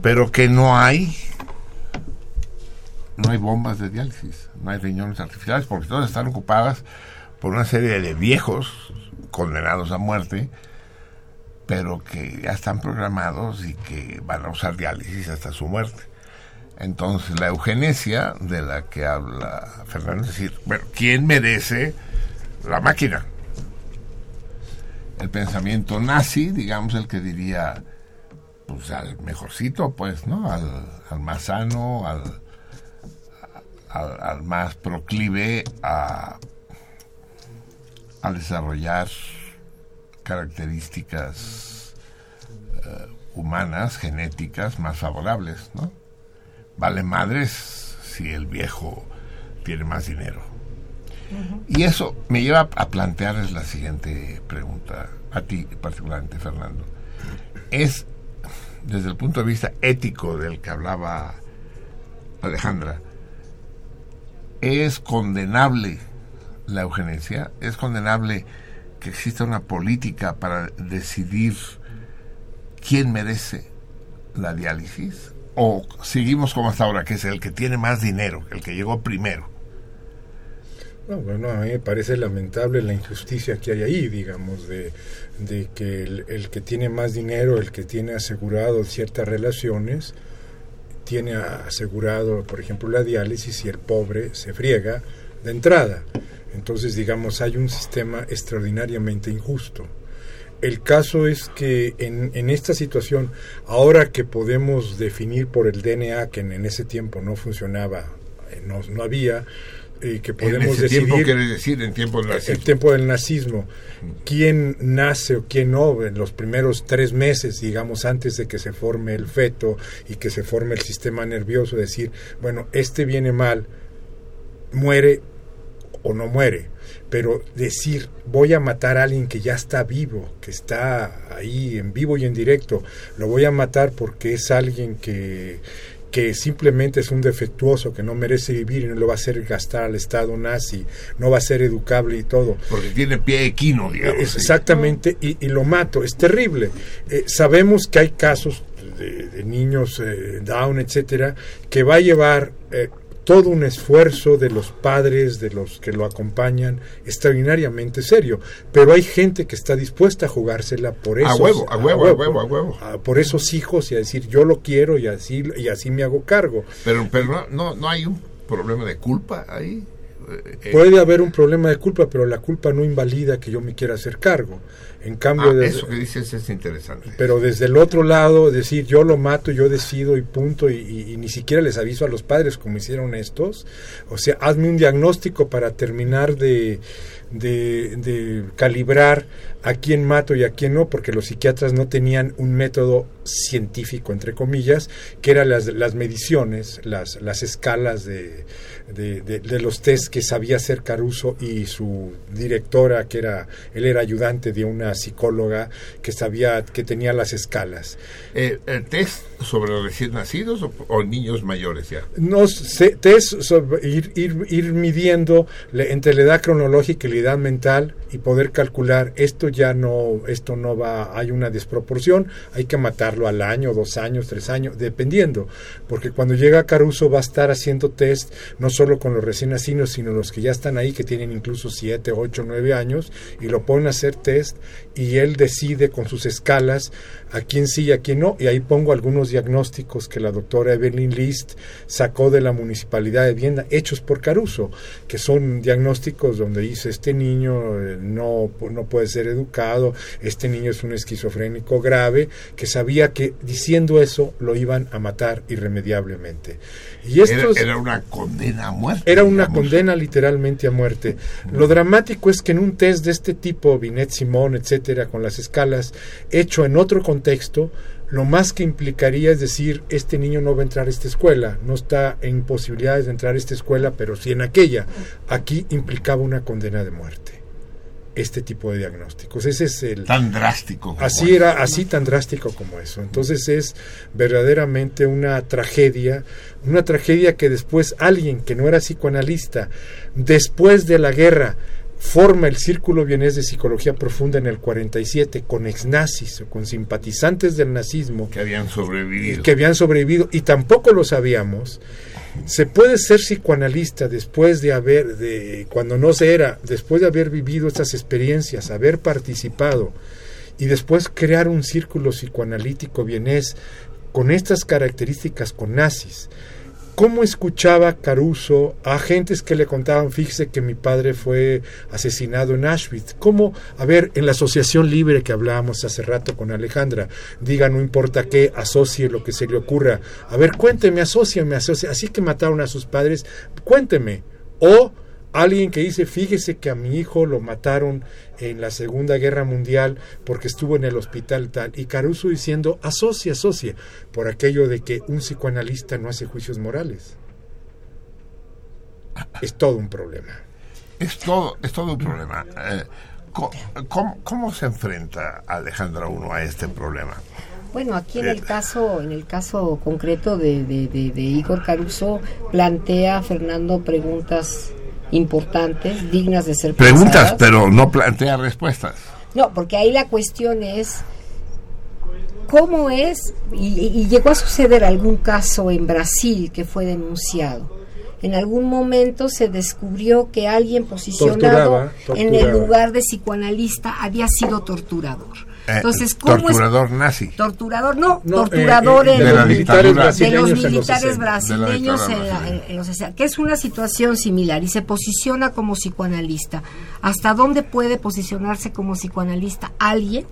Pero que no hay no hay bombas de diálisis, no hay riñones artificiales, porque todas están ocupadas por una serie de viejos condenados a muerte, pero que ya están programados y que van a usar diálisis hasta su muerte. Entonces, la eugenesia de la que habla Fernando es decir, bueno, ¿quién merece la máquina? El pensamiento nazi, digamos, el que diría, pues al mejorcito, pues, ¿no? Al, al más sano, al, al, al más proclive a, a desarrollar características eh, humanas, genéticas más favorables, ¿no? Vale madres si el viejo tiene más dinero. Y eso me lleva a plantearles la siguiente pregunta, a ti particularmente, Fernando. Es, desde el punto de vista ético del que hablaba Alejandra, ¿es condenable la eugenesia? ¿Es condenable que exista una política para decidir quién merece la diálisis? ¿O seguimos como hasta ahora, que es el que tiene más dinero, el que llegó primero? No, bueno, a mí me parece lamentable la injusticia que hay ahí, digamos, de, que el, que tiene más dinero, el que tiene asegurado ciertas relaciones, tiene asegurado, por ejemplo, la diálisis y el pobre se friega de entrada. Entonces, digamos, hay un sistema extraordinariamente injusto. El caso es que en, esta situación, ahora que podemos definir por el DNA, que en, ese tiempo no funcionaba, eh, no había, eh, que En podemos ese decidir tiempo quiere decir en tiempo del el nazismo. tiempo del nazismo, quién nace o quién no en los primeros tres meses, digamos, antes de que se forme el feto y que se forme el sistema nervioso, decir, bueno, este viene mal, muere o no muere, pero decir, voy a matar a alguien que ya está vivo, que está ahí en vivo y en directo, lo voy a matar porque es alguien que que simplemente es un defectuoso que no merece vivir y no lo va a hacer gastar al Estado nazi, no va a ser educable y todo. Porque tiene pie equino, digamos. Es exactamente, y, y lo mato, es terrible. Eh, sabemos que hay casos de, de niños eh, down, etcétera, que va a llevar eh, todo un esfuerzo de los padres, de los que lo acompañan, extraordinariamente serio. Pero hay gente que está dispuesta a jugársela por eso. A huevo, a huevo, a huevo, a huevo. por esos hijos y a decir yo lo quiero y así y así me hago cargo. Pero, pero no, no, no hay un problema de culpa ahí. Eh, Puede haber un problema de culpa, pero la culpa no invalida que yo me quiera hacer cargo. En cambio, ah, eso que dices es interesante. pero desde el otro lado, decir yo lo mato, yo decido y punto, y, y- y ni siquiera les aviso a los padres como hicieron estos. O sea, hazme un diagnóstico para terminar de, de, de calibrar a quién mato y a quién no, porque los psiquiatras no tenían un método científico, entre comillas, que eran las, las mediciones, las, las escalas de, de, de- de los test que sabía hacer Caruso y su directora, que era, él era ayudante de una psicóloga que sabía, que tenía las escalas. Eh, ¿El test sobre recién nacidos o, o niños mayores ya? Nos se- test sobre ir, ir, ir midiendo le- entre la edad cronológica y la edad mental y poder calcular esto ya no esto no va hay una desproporción hay que matarlo al año dos años tres años dependiendo porque cuando llega Caruso va a estar haciendo test no solo con los recién nacidos sino los que ya están ahí que tienen incluso siete ocho nueve años y lo ponen a hacer test y él decide con sus escalas a quién sí y a quién no y ahí pongo algunos diagnósticos que la doctora Evelyn List sacó de la municipalidad de Viena hechos por Caruso que son diagnósticos donde dice este niño eh, no, no puede ser educado este niño es un esquizofrénico grave que sabía que diciendo eso lo iban a matar irremediablemente y Era, estos era una condena a muerte. era una digamos. condena literalmente a muerte. Lo dramático es que en un test de este tipo, Binet Simón, etcétera, con las escalas, hecho en otro contexto, lo más que implicaría es decir, este niño no va a entrar a esta escuela, no está en posibilidades de entrar a esta escuela, pero sí en aquella. Aquí implicaba una condena de muerte. Este tipo de diagnósticos. Ese es el Tan drástico. como Así eso. era, así tan drástico como eso. Entonces es verdaderamente una tragedia, una tragedia que después alguien que no era psicoanalista, después de la guerra, forma el Círculo Vienés de Psicología Profunda en el 47 con exnazis o con simpatizantes del nazismo Que habían sobrevivido. que habían sobrevivido y tampoco lo sabíamos. Se puede ser psicoanalista después de haber, de, cuando no se era, después de haber vivido estas experiencias, haber participado y después crear un círculo psicoanalítico vienés con estas características con nazis. ¿Cómo escuchaba Caruso a agentes que le contaban, fíjese que mi padre fue asesinado en Auschwitz? ¿Cómo, a ver, en la asociación libre que hablábamos hace rato con Alejandra, diga, no importa qué, asocie lo que se le ocurra. A ver, cuénteme, asóciame, asocie. Así que mataron a sus padres, cuénteme. O alguien que dice, fíjese que a mi hijo lo mataron en la Segunda Guerra Mundial porque estuvo en el hospital tal, y Caruso diciendo, asocia, asocia, por aquello de que un psicoanalista no hace juicios morales. Es todo un problema. Es todo, es todo un problema. Eh, ¿cómo, cómo se enfrenta Alejandra uno a este problema? Bueno, aquí en Eh. el caso, en el caso concreto de, de, de- de Igor Caruso, plantea Fernando preguntas importantes, dignas de ser Preguntas, pensadas. pero no plantea respuestas. No, porque ahí la cuestión es cómo es, y, y llegó a suceder algún caso en Brasil que fue denunciado. En algún momento se descubrió que alguien posicionado Torturaba, en el lugar de psicoanalista había sido torturador. Eh, Entonces, ¿cómo es torturador nazi. Torturador, no, No, torturador eh, eh, en de los militares de brasileños los en los militares 60. brasileños en, la- dictadura en- en los 60, que es una situación similar y se posiciona como psicoanalista. ¿Hasta dónde puede posicionarse como psicoanalista alguien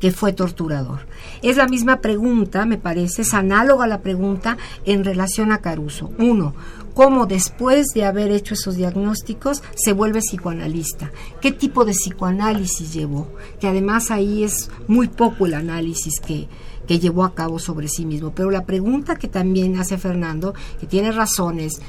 que fue torturador? Es la misma pregunta, me parece, es análoga a la pregunta en relación a Caruso. Uno, ¿cómo después de haber hecho esos diagnósticos se vuelve psicoanalista? ¿Qué tipo de psicoanálisis llevó? Que además ahí es muy poco el análisis que, que llevó a cabo sobre sí mismo. Pero la pregunta que también hace Fernando, que tiene razones,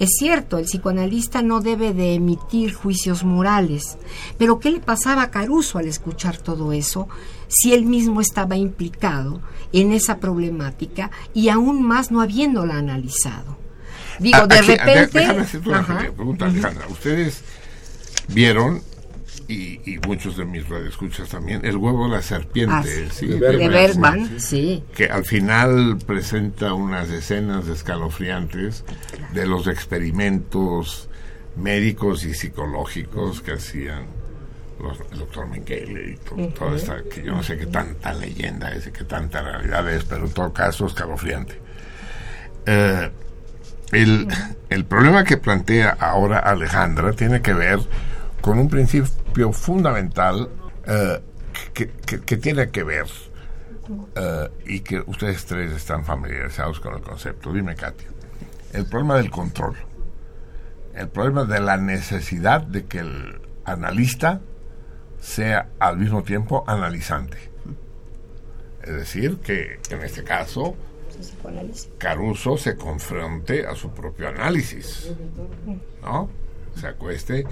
es cierto, el psicoanalista no debe de emitir juicios morales, pero ¿qué le pasaba a Caruso al escuchar todo eso si él mismo estaba implicado en esa problemática y aún más no habiéndola analizado? Digo, Ah, de aquí, repente... Déjame hacerte una Ajá. pequeña pregunta, Alejandra. Ustedes vieron, y, y muchos de mis radioescuchas también, El huevo de la serpiente. Ah, sí. ¿sí? De de Bergman, sí. que al final presenta unas escenas escalofriantes de los experimentos médicos y psicológicos que hacían los- el doctor Mengele y to- toda esta, que yo no sé qué tanta leyenda es y qué tanta realidad es, pero en todo caso escalofriante. Eh, el, el problema que plantea ahora Alejandra tiene que ver con un principio fundamental eh, que, que- que tiene que ver eh, y que ustedes tres están familiarizados con el concepto. Dime, Katia. El problema del control. El problema de la necesidad de que el analista sea al mismo tiempo analizante. Es decir, que en este caso Caruso se confronte a su propio análisis, ¿no? Se acueste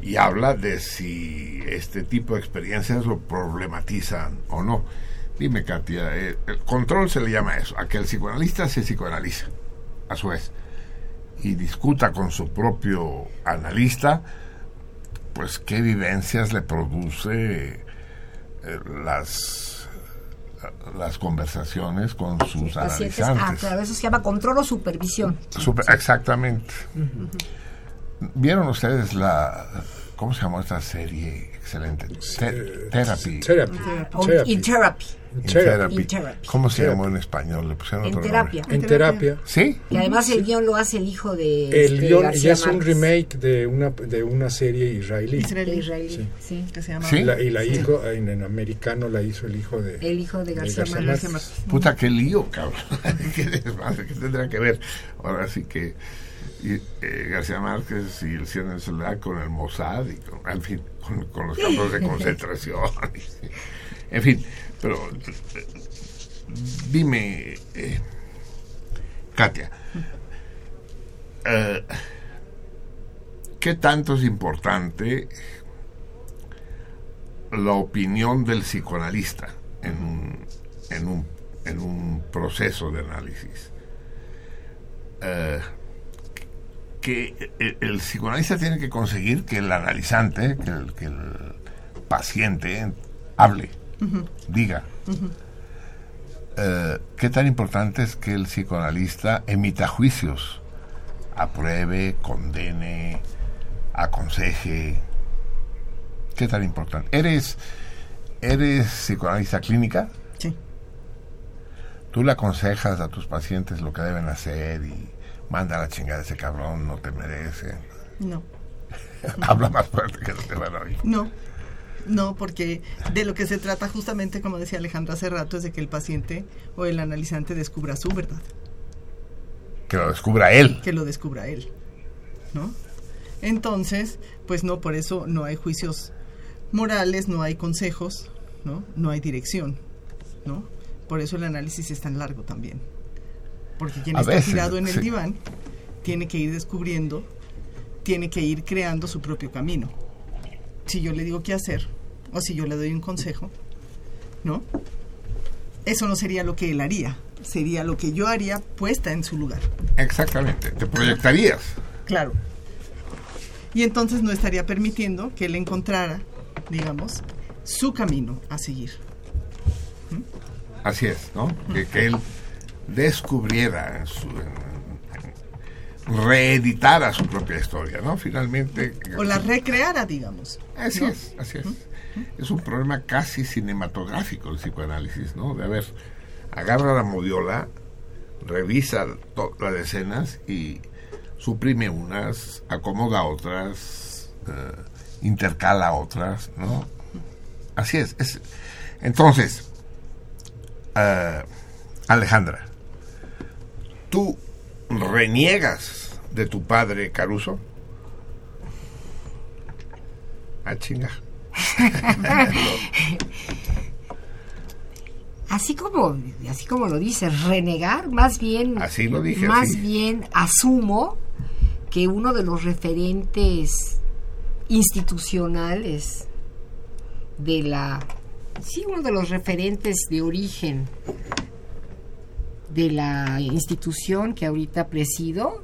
y habla de si este tipo de experiencias lo problematizan o no. Dime, Katia, eh, el control se le llama eso, a que el psicoanalista se psicoanaliza, a su vez, y discuta con su propio analista, pues qué vivencias le produce eh, las las conversaciones con sus Pacientes, ah, analizantes. claro, eso se llama control o supervisión. Super- exactamente. ¿Vieron ustedes la... ¿Cómo se llamó esta serie excelente? Te- Therapy. Therapy. O Therapy. in therapy. In Therapy. In Therapy. ¿Cómo se Therapy. llamó en español? Le pusieron En otro terapia. nombre. En terapia. ¿Sí? Y además el guion lo hace el hijo de El este, guion García ya es un remake de una, de una serie israelí. Israelí, israelí, Sí. sí. que se llama Sí. Y la, y la hijo, en, en americano la hizo el hijo de... El hijo de García García Márquez. Márquez. Puta, qué lío, cabrón. ¿Qué tendrá que ver? Ahora sí que y, eh, García Márquez y el Cien en Soledad con el Mossad y con, en fin, con, con los campos de concentración. en fin, pero dime, eh, Katia, eh, ¿qué tanto es importante la opinión del psicoanalista en un, en un, en un proceso de análisis? Eh, que el, el psicoanalista tiene que conseguir que el analizante, que el, que el paciente hable, diga. Eh, ¿Qué tan importante es que el psicoanalista emita juicios? Apruebe, condene, aconseje. ¿Qué tan importante? ¿Eres, eres psicoanalista clínica? Sí. Tú le aconsejas a tus pacientes lo que deben hacer y manda a la chingada ese cabrón, no te merece. No. Habla más fuerte que no te van a oír. No, no, porque de lo que se trata justamente, como decía Alejandra hace rato, es de que el paciente o el analizante descubra su verdad, Que lo descubra él. que lo descubra él, ¿no? Entonces, pues no, por eso no hay juicios morales, no hay consejos, ¿no? No hay dirección, ¿no? Por eso el análisis es tan largo también. Porque quien A está veces, tirado en el sí. diván tiene que ir descubriendo, tiene que ir creando su propio camino. Si yo le digo qué hacer, o si yo le doy un consejo, ¿no? Eso no sería lo que él haría, sería lo que yo haría puesta en su lugar. Exactamente. Te proyectarías. Claro. Y entonces no estaría permitiendo que él encontrara, digamos, su camino a seguir. Así es, ¿no? Que, que él descubriera, en su, en- reeditara su propia historia, ¿no? Finalmente. O la recreara, digamos. Así ¿no? es, así es. Es un problema casi cinematográfico el psicoanálisis, ¿no? De a ver, agarra la modiola, revisa las escenas y suprime unas, acomoda otras, eh, intercala otras, ¿no? Así es. es entonces, eh, Alejandra, ¿tú reniegas de tu padre Caruso? Ah, chinga. Así como, así como lo dices, renegar, más bien, Así lo dije, más así. bien asumo que uno de los referentes institucionales de la, sí, uno de los referentes de origen de la institución que ahorita presido,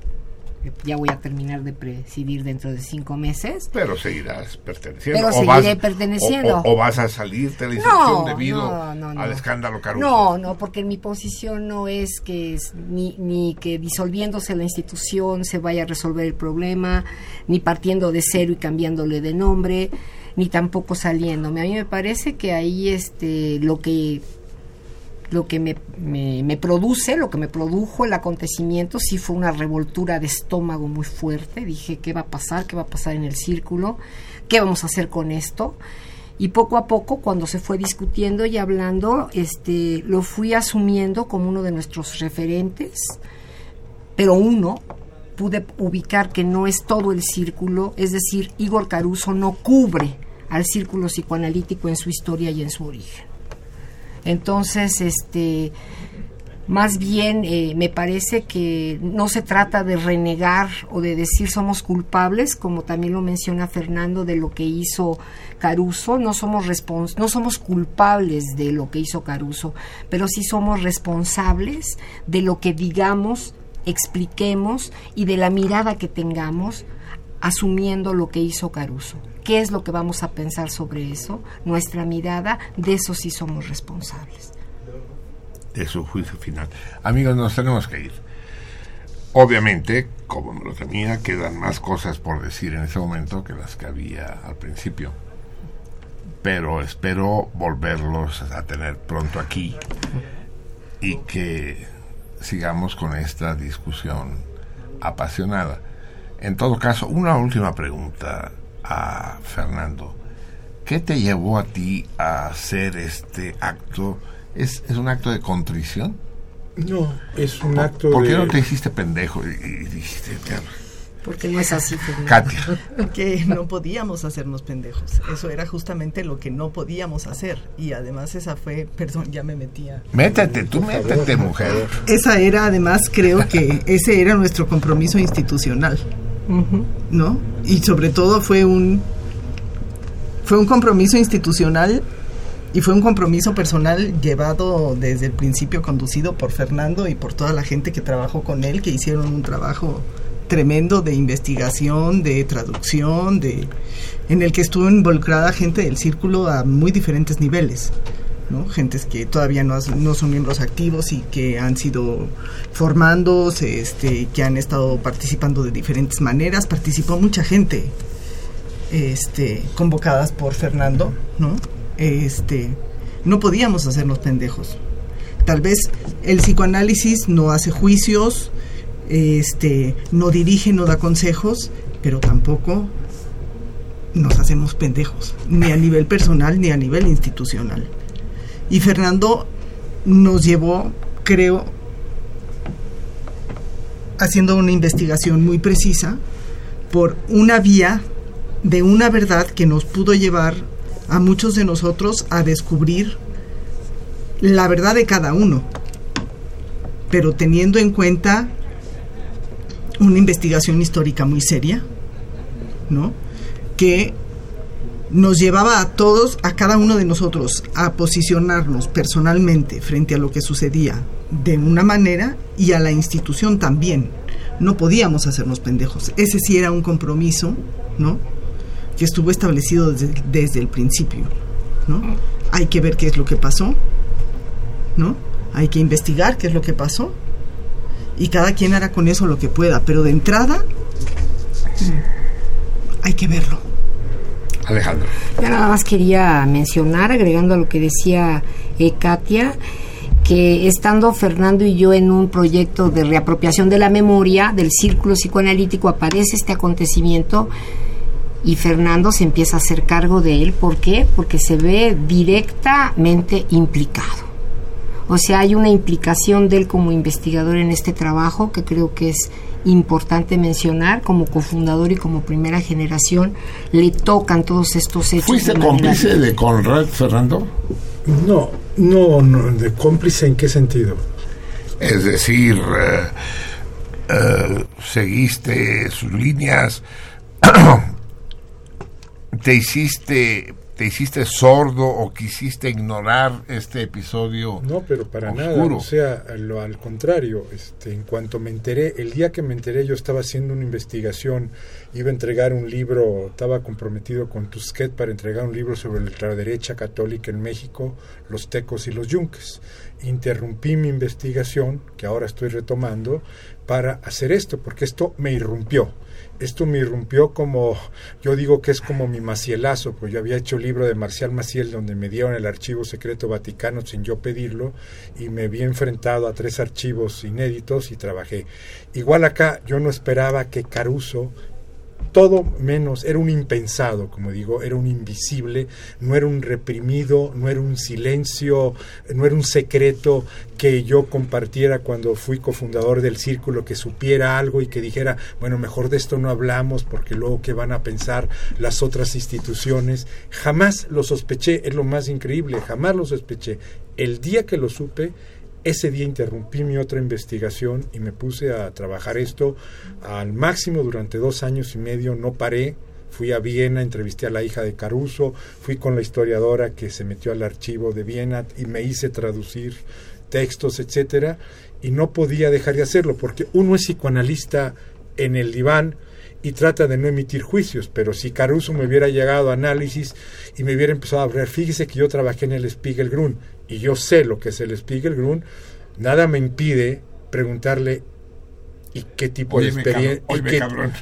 ya voy a terminar de presidir dentro de cinco meses, Pero seguirás perteneciendo. Pero o seguiré vas- perteneciendo. O, vas a salirte de la institución debido no, no, no. al escándalo Caruso. No, no, porque mi posición no es que es ni, ni que disolviéndose la institución se vaya a resolver el problema, ni partiendo de cero y cambiándole de nombre, ni tampoco saliéndome. A mí me parece que ahí este lo que lo que me, me, produce, lo que me produjo el acontecimiento, sí fue una revoltura de estómago muy fuerte. Dije, ¿qué va a pasar? ¿Qué va a pasar en el círculo? ¿Qué vamos a hacer con esto? Y poco a poco, cuando se fue discutiendo y hablando, este, lo fui asumiendo como uno de nuestros referentes, pero uno, pude ubicar que no es todo el círculo, es decir, Igor Caruso no cubre al círculo psicoanalítico en su historia y en su origen. Entonces, este, más bien eh, me parece que no se trata de renegar o de decir somos culpables, como también lo menciona Fernando de lo que hizo Caruso, no somos respons no somos culpables de lo que hizo Caruso, pero sí somos responsables de lo que digamos expliquemos y de la mirada que tengamos asumiendo lo que hizo Caruso. ¿Qué es lo que vamos a pensar sobre eso? Nuestra mirada, de eso sí somos responsables. De su juicio final. Amigos, nos tenemos que ir. Obviamente, como me lo tenía, quedan más cosas por decir en ese momento que las que había al principio. Pero espero volverlos a tener pronto aquí y que sigamos con esta discusión apasionada. En todo caso, una última pregunta a Fernando. ¿Qué te llevó a ti a hacer este acto? ¿Es, es un acto de contrición? No, es un acto ¿Por de... qué no te hiciste pendejo y, y dijiste, "Ya, Porque no es así. Fernando. Katia? que no podíamos hacernos pendejos. Eso era justamente lo que no podíamos hacer. Y además esa fue, perdón, ya me metía. Métete, tú métete, mujer. Esa era además, creo que ese era nuestro compromiso institucional, ¿no? Y sobre todo fue un fue un compromiso institucional y fue un compromiso personal llevado desde el principio conducido por Fernando y por toda la gente que trabajó con él, que hicieron un trabajo tremendo de investigación, de traducción, de en el que estuvo involucrada gente del círculo a muy diferentes niveles. ¿no? Gentes que todavía no, no son miembros activos y que han sido formándose, este, que han estado participando de diferentes maneras. Participó mucha gente este, convocadas por Fernando, ¿no? Este, no podíamos hacernos pendejos. Tal vez el psicoanálisis no hace juicios, este, no dirige, no da consejos, pero tampoco nos hacemos pendejos, ni a nivel personal ni a nivel institucional. Y Fernando nos llevó, creo, haciendo una investigación muy precisa por una vía de una verdad que nos pudo llevar a muchos de nosotros a descubrir la verdad de cada uno, pero teniendo en cuenta una investigación histórica muy seria, ¿no? Que nos llevaba a todos, a cada uno de nosotros, a posicionarnos personalmente frente a lo que sucedía de una manera y a la institución también. No podíamos hacernos pendejos. Ese sí era un compromiso, ¿no? Que estuvo establecido desde, el principio, ¿no? Hay que ver qué es lo que pasó, ¿no? Hay que investigar qué es lo que pasó y cada quien hará con eso lo que pueda, pero de entrada hay que verlo. Alejandro. Yo nada más quería mencionar, agregando a lo que decía eh, Katia, que estando Fernando y yo en un proyecto de reapropiación de la memoria del círculo psicoanalítico, aparece este acontecimiento y Fernando se empieza a hacer cargo de él. ¿Por qué? Porque se ve directamente implicado. O sea, hay una implicación de él como investigador en este trabajo que creo que es importante mencionar. Como cofundador y como primera generación, le tocan todos estos hechos. ¿Fuiste de cómplice de Conrad, Fernando? No, no, no, de cómplice en qué sentido. Es decir, eh, eh, seguiste sus líneas, te hiciste, te hiciste sordo o quisiste ignorar este episodio. No, pero para nada, o sea, lo, al contrario, este, en cuanto me enteré, el día que me enteré yo estaba haciendo una investigación, iba a entregar un libro, estaba comprometido con Tusquet para entregar un libro sobre la ultraderecha católica en México, los tecos y los yunques. Interrumpí mi investigación, que ahora estoy retomando, para hacer esto, porque esto me irrumpió. Esto me irrumpió como, yo digo que es como mi macielazo, pues yo había hecho el libro de Marcial Maciel donde me dieron el archivo secreto vaticano sin yo pedirlo y me vi enfrentado a tres archivos inéditos y trabajé. Igual acá yo no esperaba que Caruso todo menos, era un impensado, como digo, era un invisible, no era un reprimido, no era un silencio, no era un secreto que yo compartiera cuando fui cofundador del círculo, que supiera algo y que dijera, bueno, mejor de esto no hablamos porque luego qué van a pensar las otras instituciones. Jamás lo sospeché, es lo más increíble, jamás lo sospeché. El día que lo supe, ese día interrumpí mi otra investigación y me puse a trabajar esto al máximo durante dos años y medio, no paré. Fui a Viena, entrevisté a la hija de Caruso, fui con la historiadora que se metió al archivo de Viena y me hice traducir textos, etcétera, y no podía dejar de hacerlo porque uno es psicoanalista en el diván y trata de no emitir juicios, pero si Caruso me hubiera llegado a análisis y me hubiera empezado a hablar, fíjese que yo trabajé en el Spiegelgrund y yo sé lo que es el Spiegelgrund, nada me impide preguntarle y qué tipo de experiencia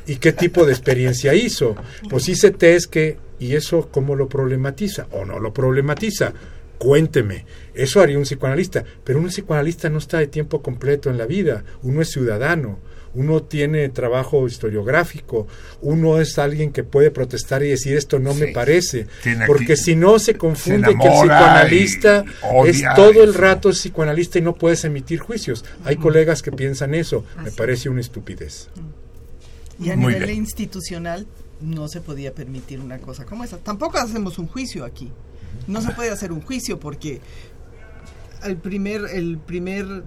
y, y, qué tipo de experiencia hizo. Pues hice test que y eso cómo lo problematiza o no lo problematiza. Cuénteme, eso haría un psicoanalista, pero un psicoanalista no está de tiempo completo en la vida, uno es ciudadano, uno tiene trabajo historiográfico, uno es alguien que puede protestar y decir esto no me parece, porque si no se confunde que el psicoanalista es todo el rato psicoanalista y no puedes emitir juicios. Hay colegas que piensan eso, me parece una estupidez. Y a nivel institucional no se podía permitir una cosa como esa. Tampoco hacemos un juicio aquí. No se puede hacer un juicio porque el primer, el primer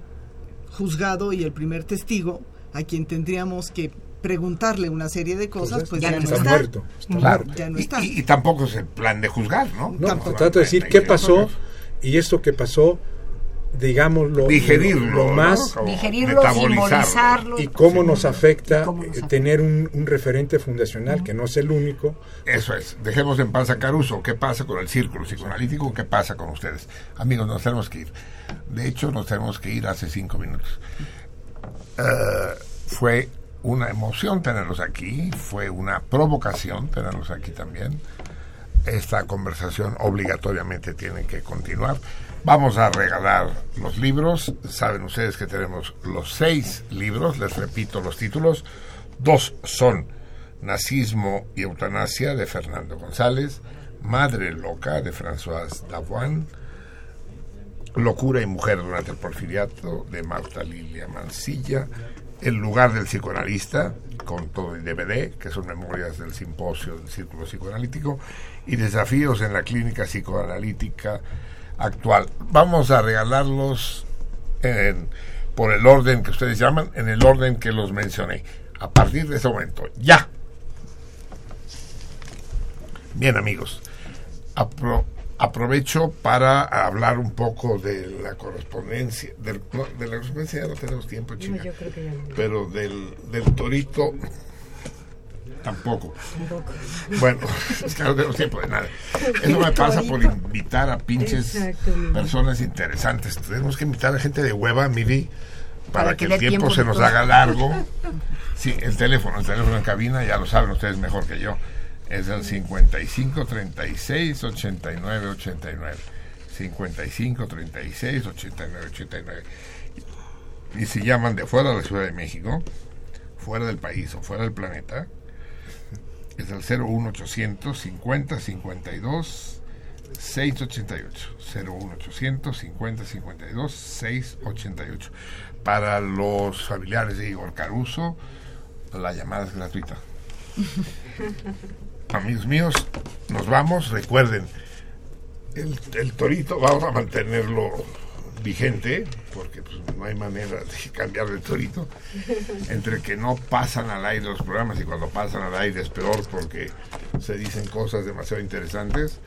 juzgado y el primer testigo a quien tendríamos que preguntarle una serie de cosas, pues, ya, no está. Muerto. Claro. Ya no está. Y, tampoco es el plan de juzgar, ¿no? No, trato de decir qué pasó y esto que pasó digámoslo digerirlo lo, más digerirlo simbolizarlo. y cómo nos afecta eh, tener un, un, referente fundacional que no es el único. Eso es. Dejemos en paz a Caruso. Qué pasa con el círculo psicoanalítico qué pasa con ustedes amigos nos tenemos que ir. De hecho nos tenemos que ir hace cinco minutos fue una emoción tenerlos aquí, fue una provocación tenerlos aquí también. Esta conversación obligatoriamente tiene que continuar. Vamos a regalar los libros. Saben ustedes que tenemos los seis libros, les repito los títulos. Dos son Nazismo y Eutanasia de Fernando González, Madre Loca de François Lavoine, Locura y Mujer durante el Porfiriato de Marta Lilia Mansilla, El lugar del psicoanalista, con todo el DVD, que son memorias del simposio del Círculo Psicoanalítico, y Desafíos en la Clínica Psicoanalítica Actual. Vamos a regalarlos por el orden que ustedes llaman, en el orden que los mencioné. A partir de ese momento, ya. Bien amigos, apro aprovecho para hablar un poco de la correspondencia. de la correspondencia ya no tenemos tiempo, chica. Pero del, del torito tampoco. Bueno, es que no tenemos tiempo de nada. Eso me pasa por invitar a pinches personas interesantes. Tenemos que invitar a gente de hueva, Miri, para, que, el tiempo, se nos haga largo. Sí, el teléfono, el teléfono en cabina, ya lo saben ustedes mejor que yo es el 55 36 89 89. 55 36 89 89. Y si llaman de fuera de la Ciudad de México, fuera del país o fuera del planeta, es el 01800 50 52 688. 01800 50 52 688. Para los familiares de Igor Caruso, la llamada es gratuita. amigos míos, nos vamos. Recuerden, el, torito vamos a mantenerlo vigente, porque pues, no hay manera de cambiar el torito. Entre que no pasan al aire los programas y cuando pasan al aire es peor porque se dicen cosas demasiado interesantes.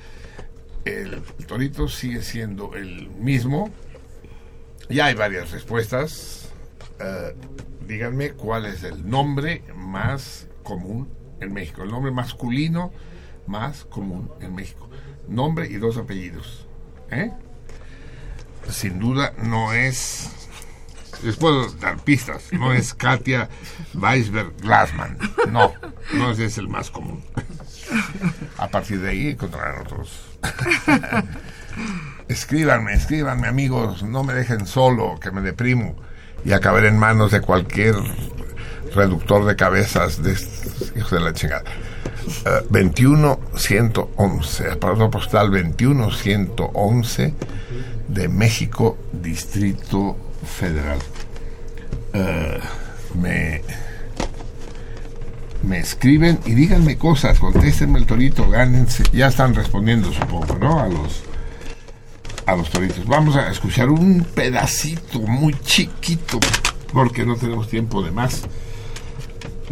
El, torito sigue siendo el mismo. Ya hay varias respuestas. Eh, díganme cuál es el nombre más común en México, el nombre masculino más común en México. Nombre y dos apellidos. ¿eh? Sin duda no es Les puedo dar pistas. No es Katia Weisberg Glassman. No, no es el más común. A partir de ahí encontrarán otros. Escríbanme, escríbanme amigos, no me dejen solo, que me deprimo y acabar en manos de cualquier reductor de cabezas de estos hijos de la chingada. 211, aparato postal 21111 de México, Distrito Federal. Eh, me, me escriben y díganme cosas, contéstenme el torito, gánense. Ya están respondiendo, supongo, ¿no? A los a los toritos. Vamos a escuchar un pedacito muy chiquito, porque no tenemos tiempo de más,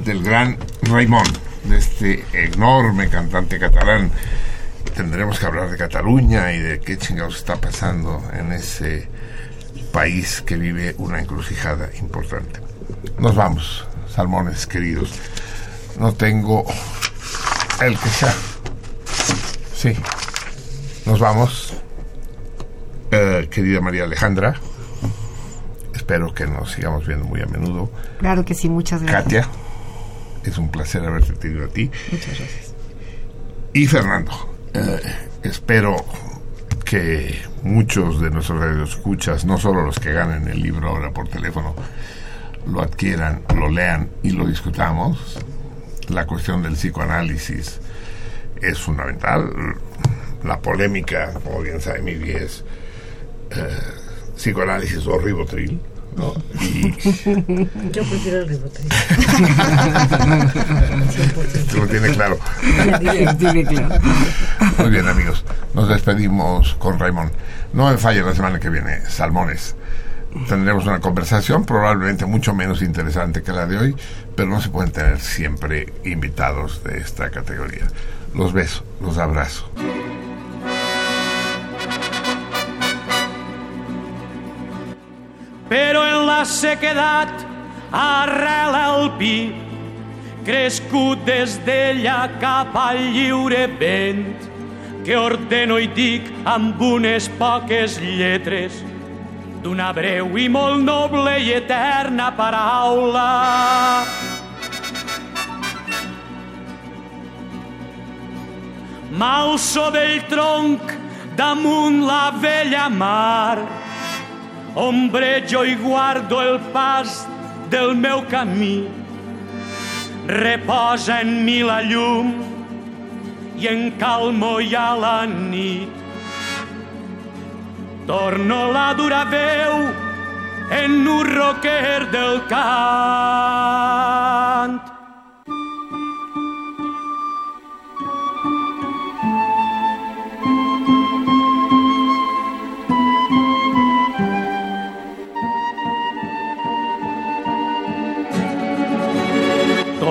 del gran Raymond, de este enorme cantante catalán. Tendremos que hablar de Cataluña y de qué chingados está pasando en ese país que vive una encrucijada importante. Nos vamos, salmones queridos. No tengo el que sea. Sí. Nos vamos. Eh, querida María Alejandra, espero que nos sigamos viendo muy a menudo. Claro que sí, muchas gracias. Katia, es un placer haberte tenido a ti. Muchas gracias. Y Fernando, eh, espero que muchos de nuestros radioescuchas, no solo los que ganen el libro ahora por teléfono, lo adquieran, lo lean y lo discutamos. La cuestión del psicoanálisis es fundamental. La polémica, como bien sabe es eh, psicoanálisis o ribotril. ¿No? Y Yo prefiero el ribotril. lo tiene claro. Tiene claro. Muy bien, amigos. Nos despedimos con Raymond. No me falle la semana que viene, Salmones. Tendremos una conversación probablemente mucho menos interesante que la de hoy, pero no se pueden tener siempre invitados de esta categoría. Los beso, los abrazo. La sequedat arrela el pi, crescut des d'ella cap al lliure vent, que ordeno i dic amb unes poques lletres d'una breu i molt noble i eterna paraula. M'alço del tronc damunt la vella mar, ombrejo i guardo el pas del meu camí. Reposa en mi la llum i en calmo hi ha la nit. Torno la dura veu en un roquer del cant.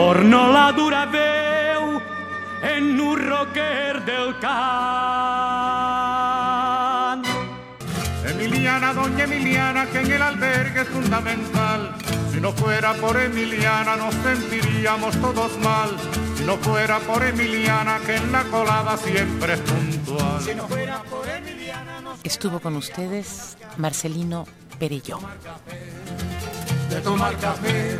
Torno la dura veu en un roquer del cant. Emiliana, doña Emiliana, que en el albergue es fundamental. Si no fuera por Emiliana nos sentiríamos todos mal. Si no fuera por Emiliana, que en la colada siempre es puntual. Si no fuera por Emiliana nos Estuvo con ustedes Marcelino Perelló. de tomar café,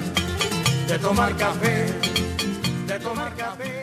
de tomar café, de tomar café.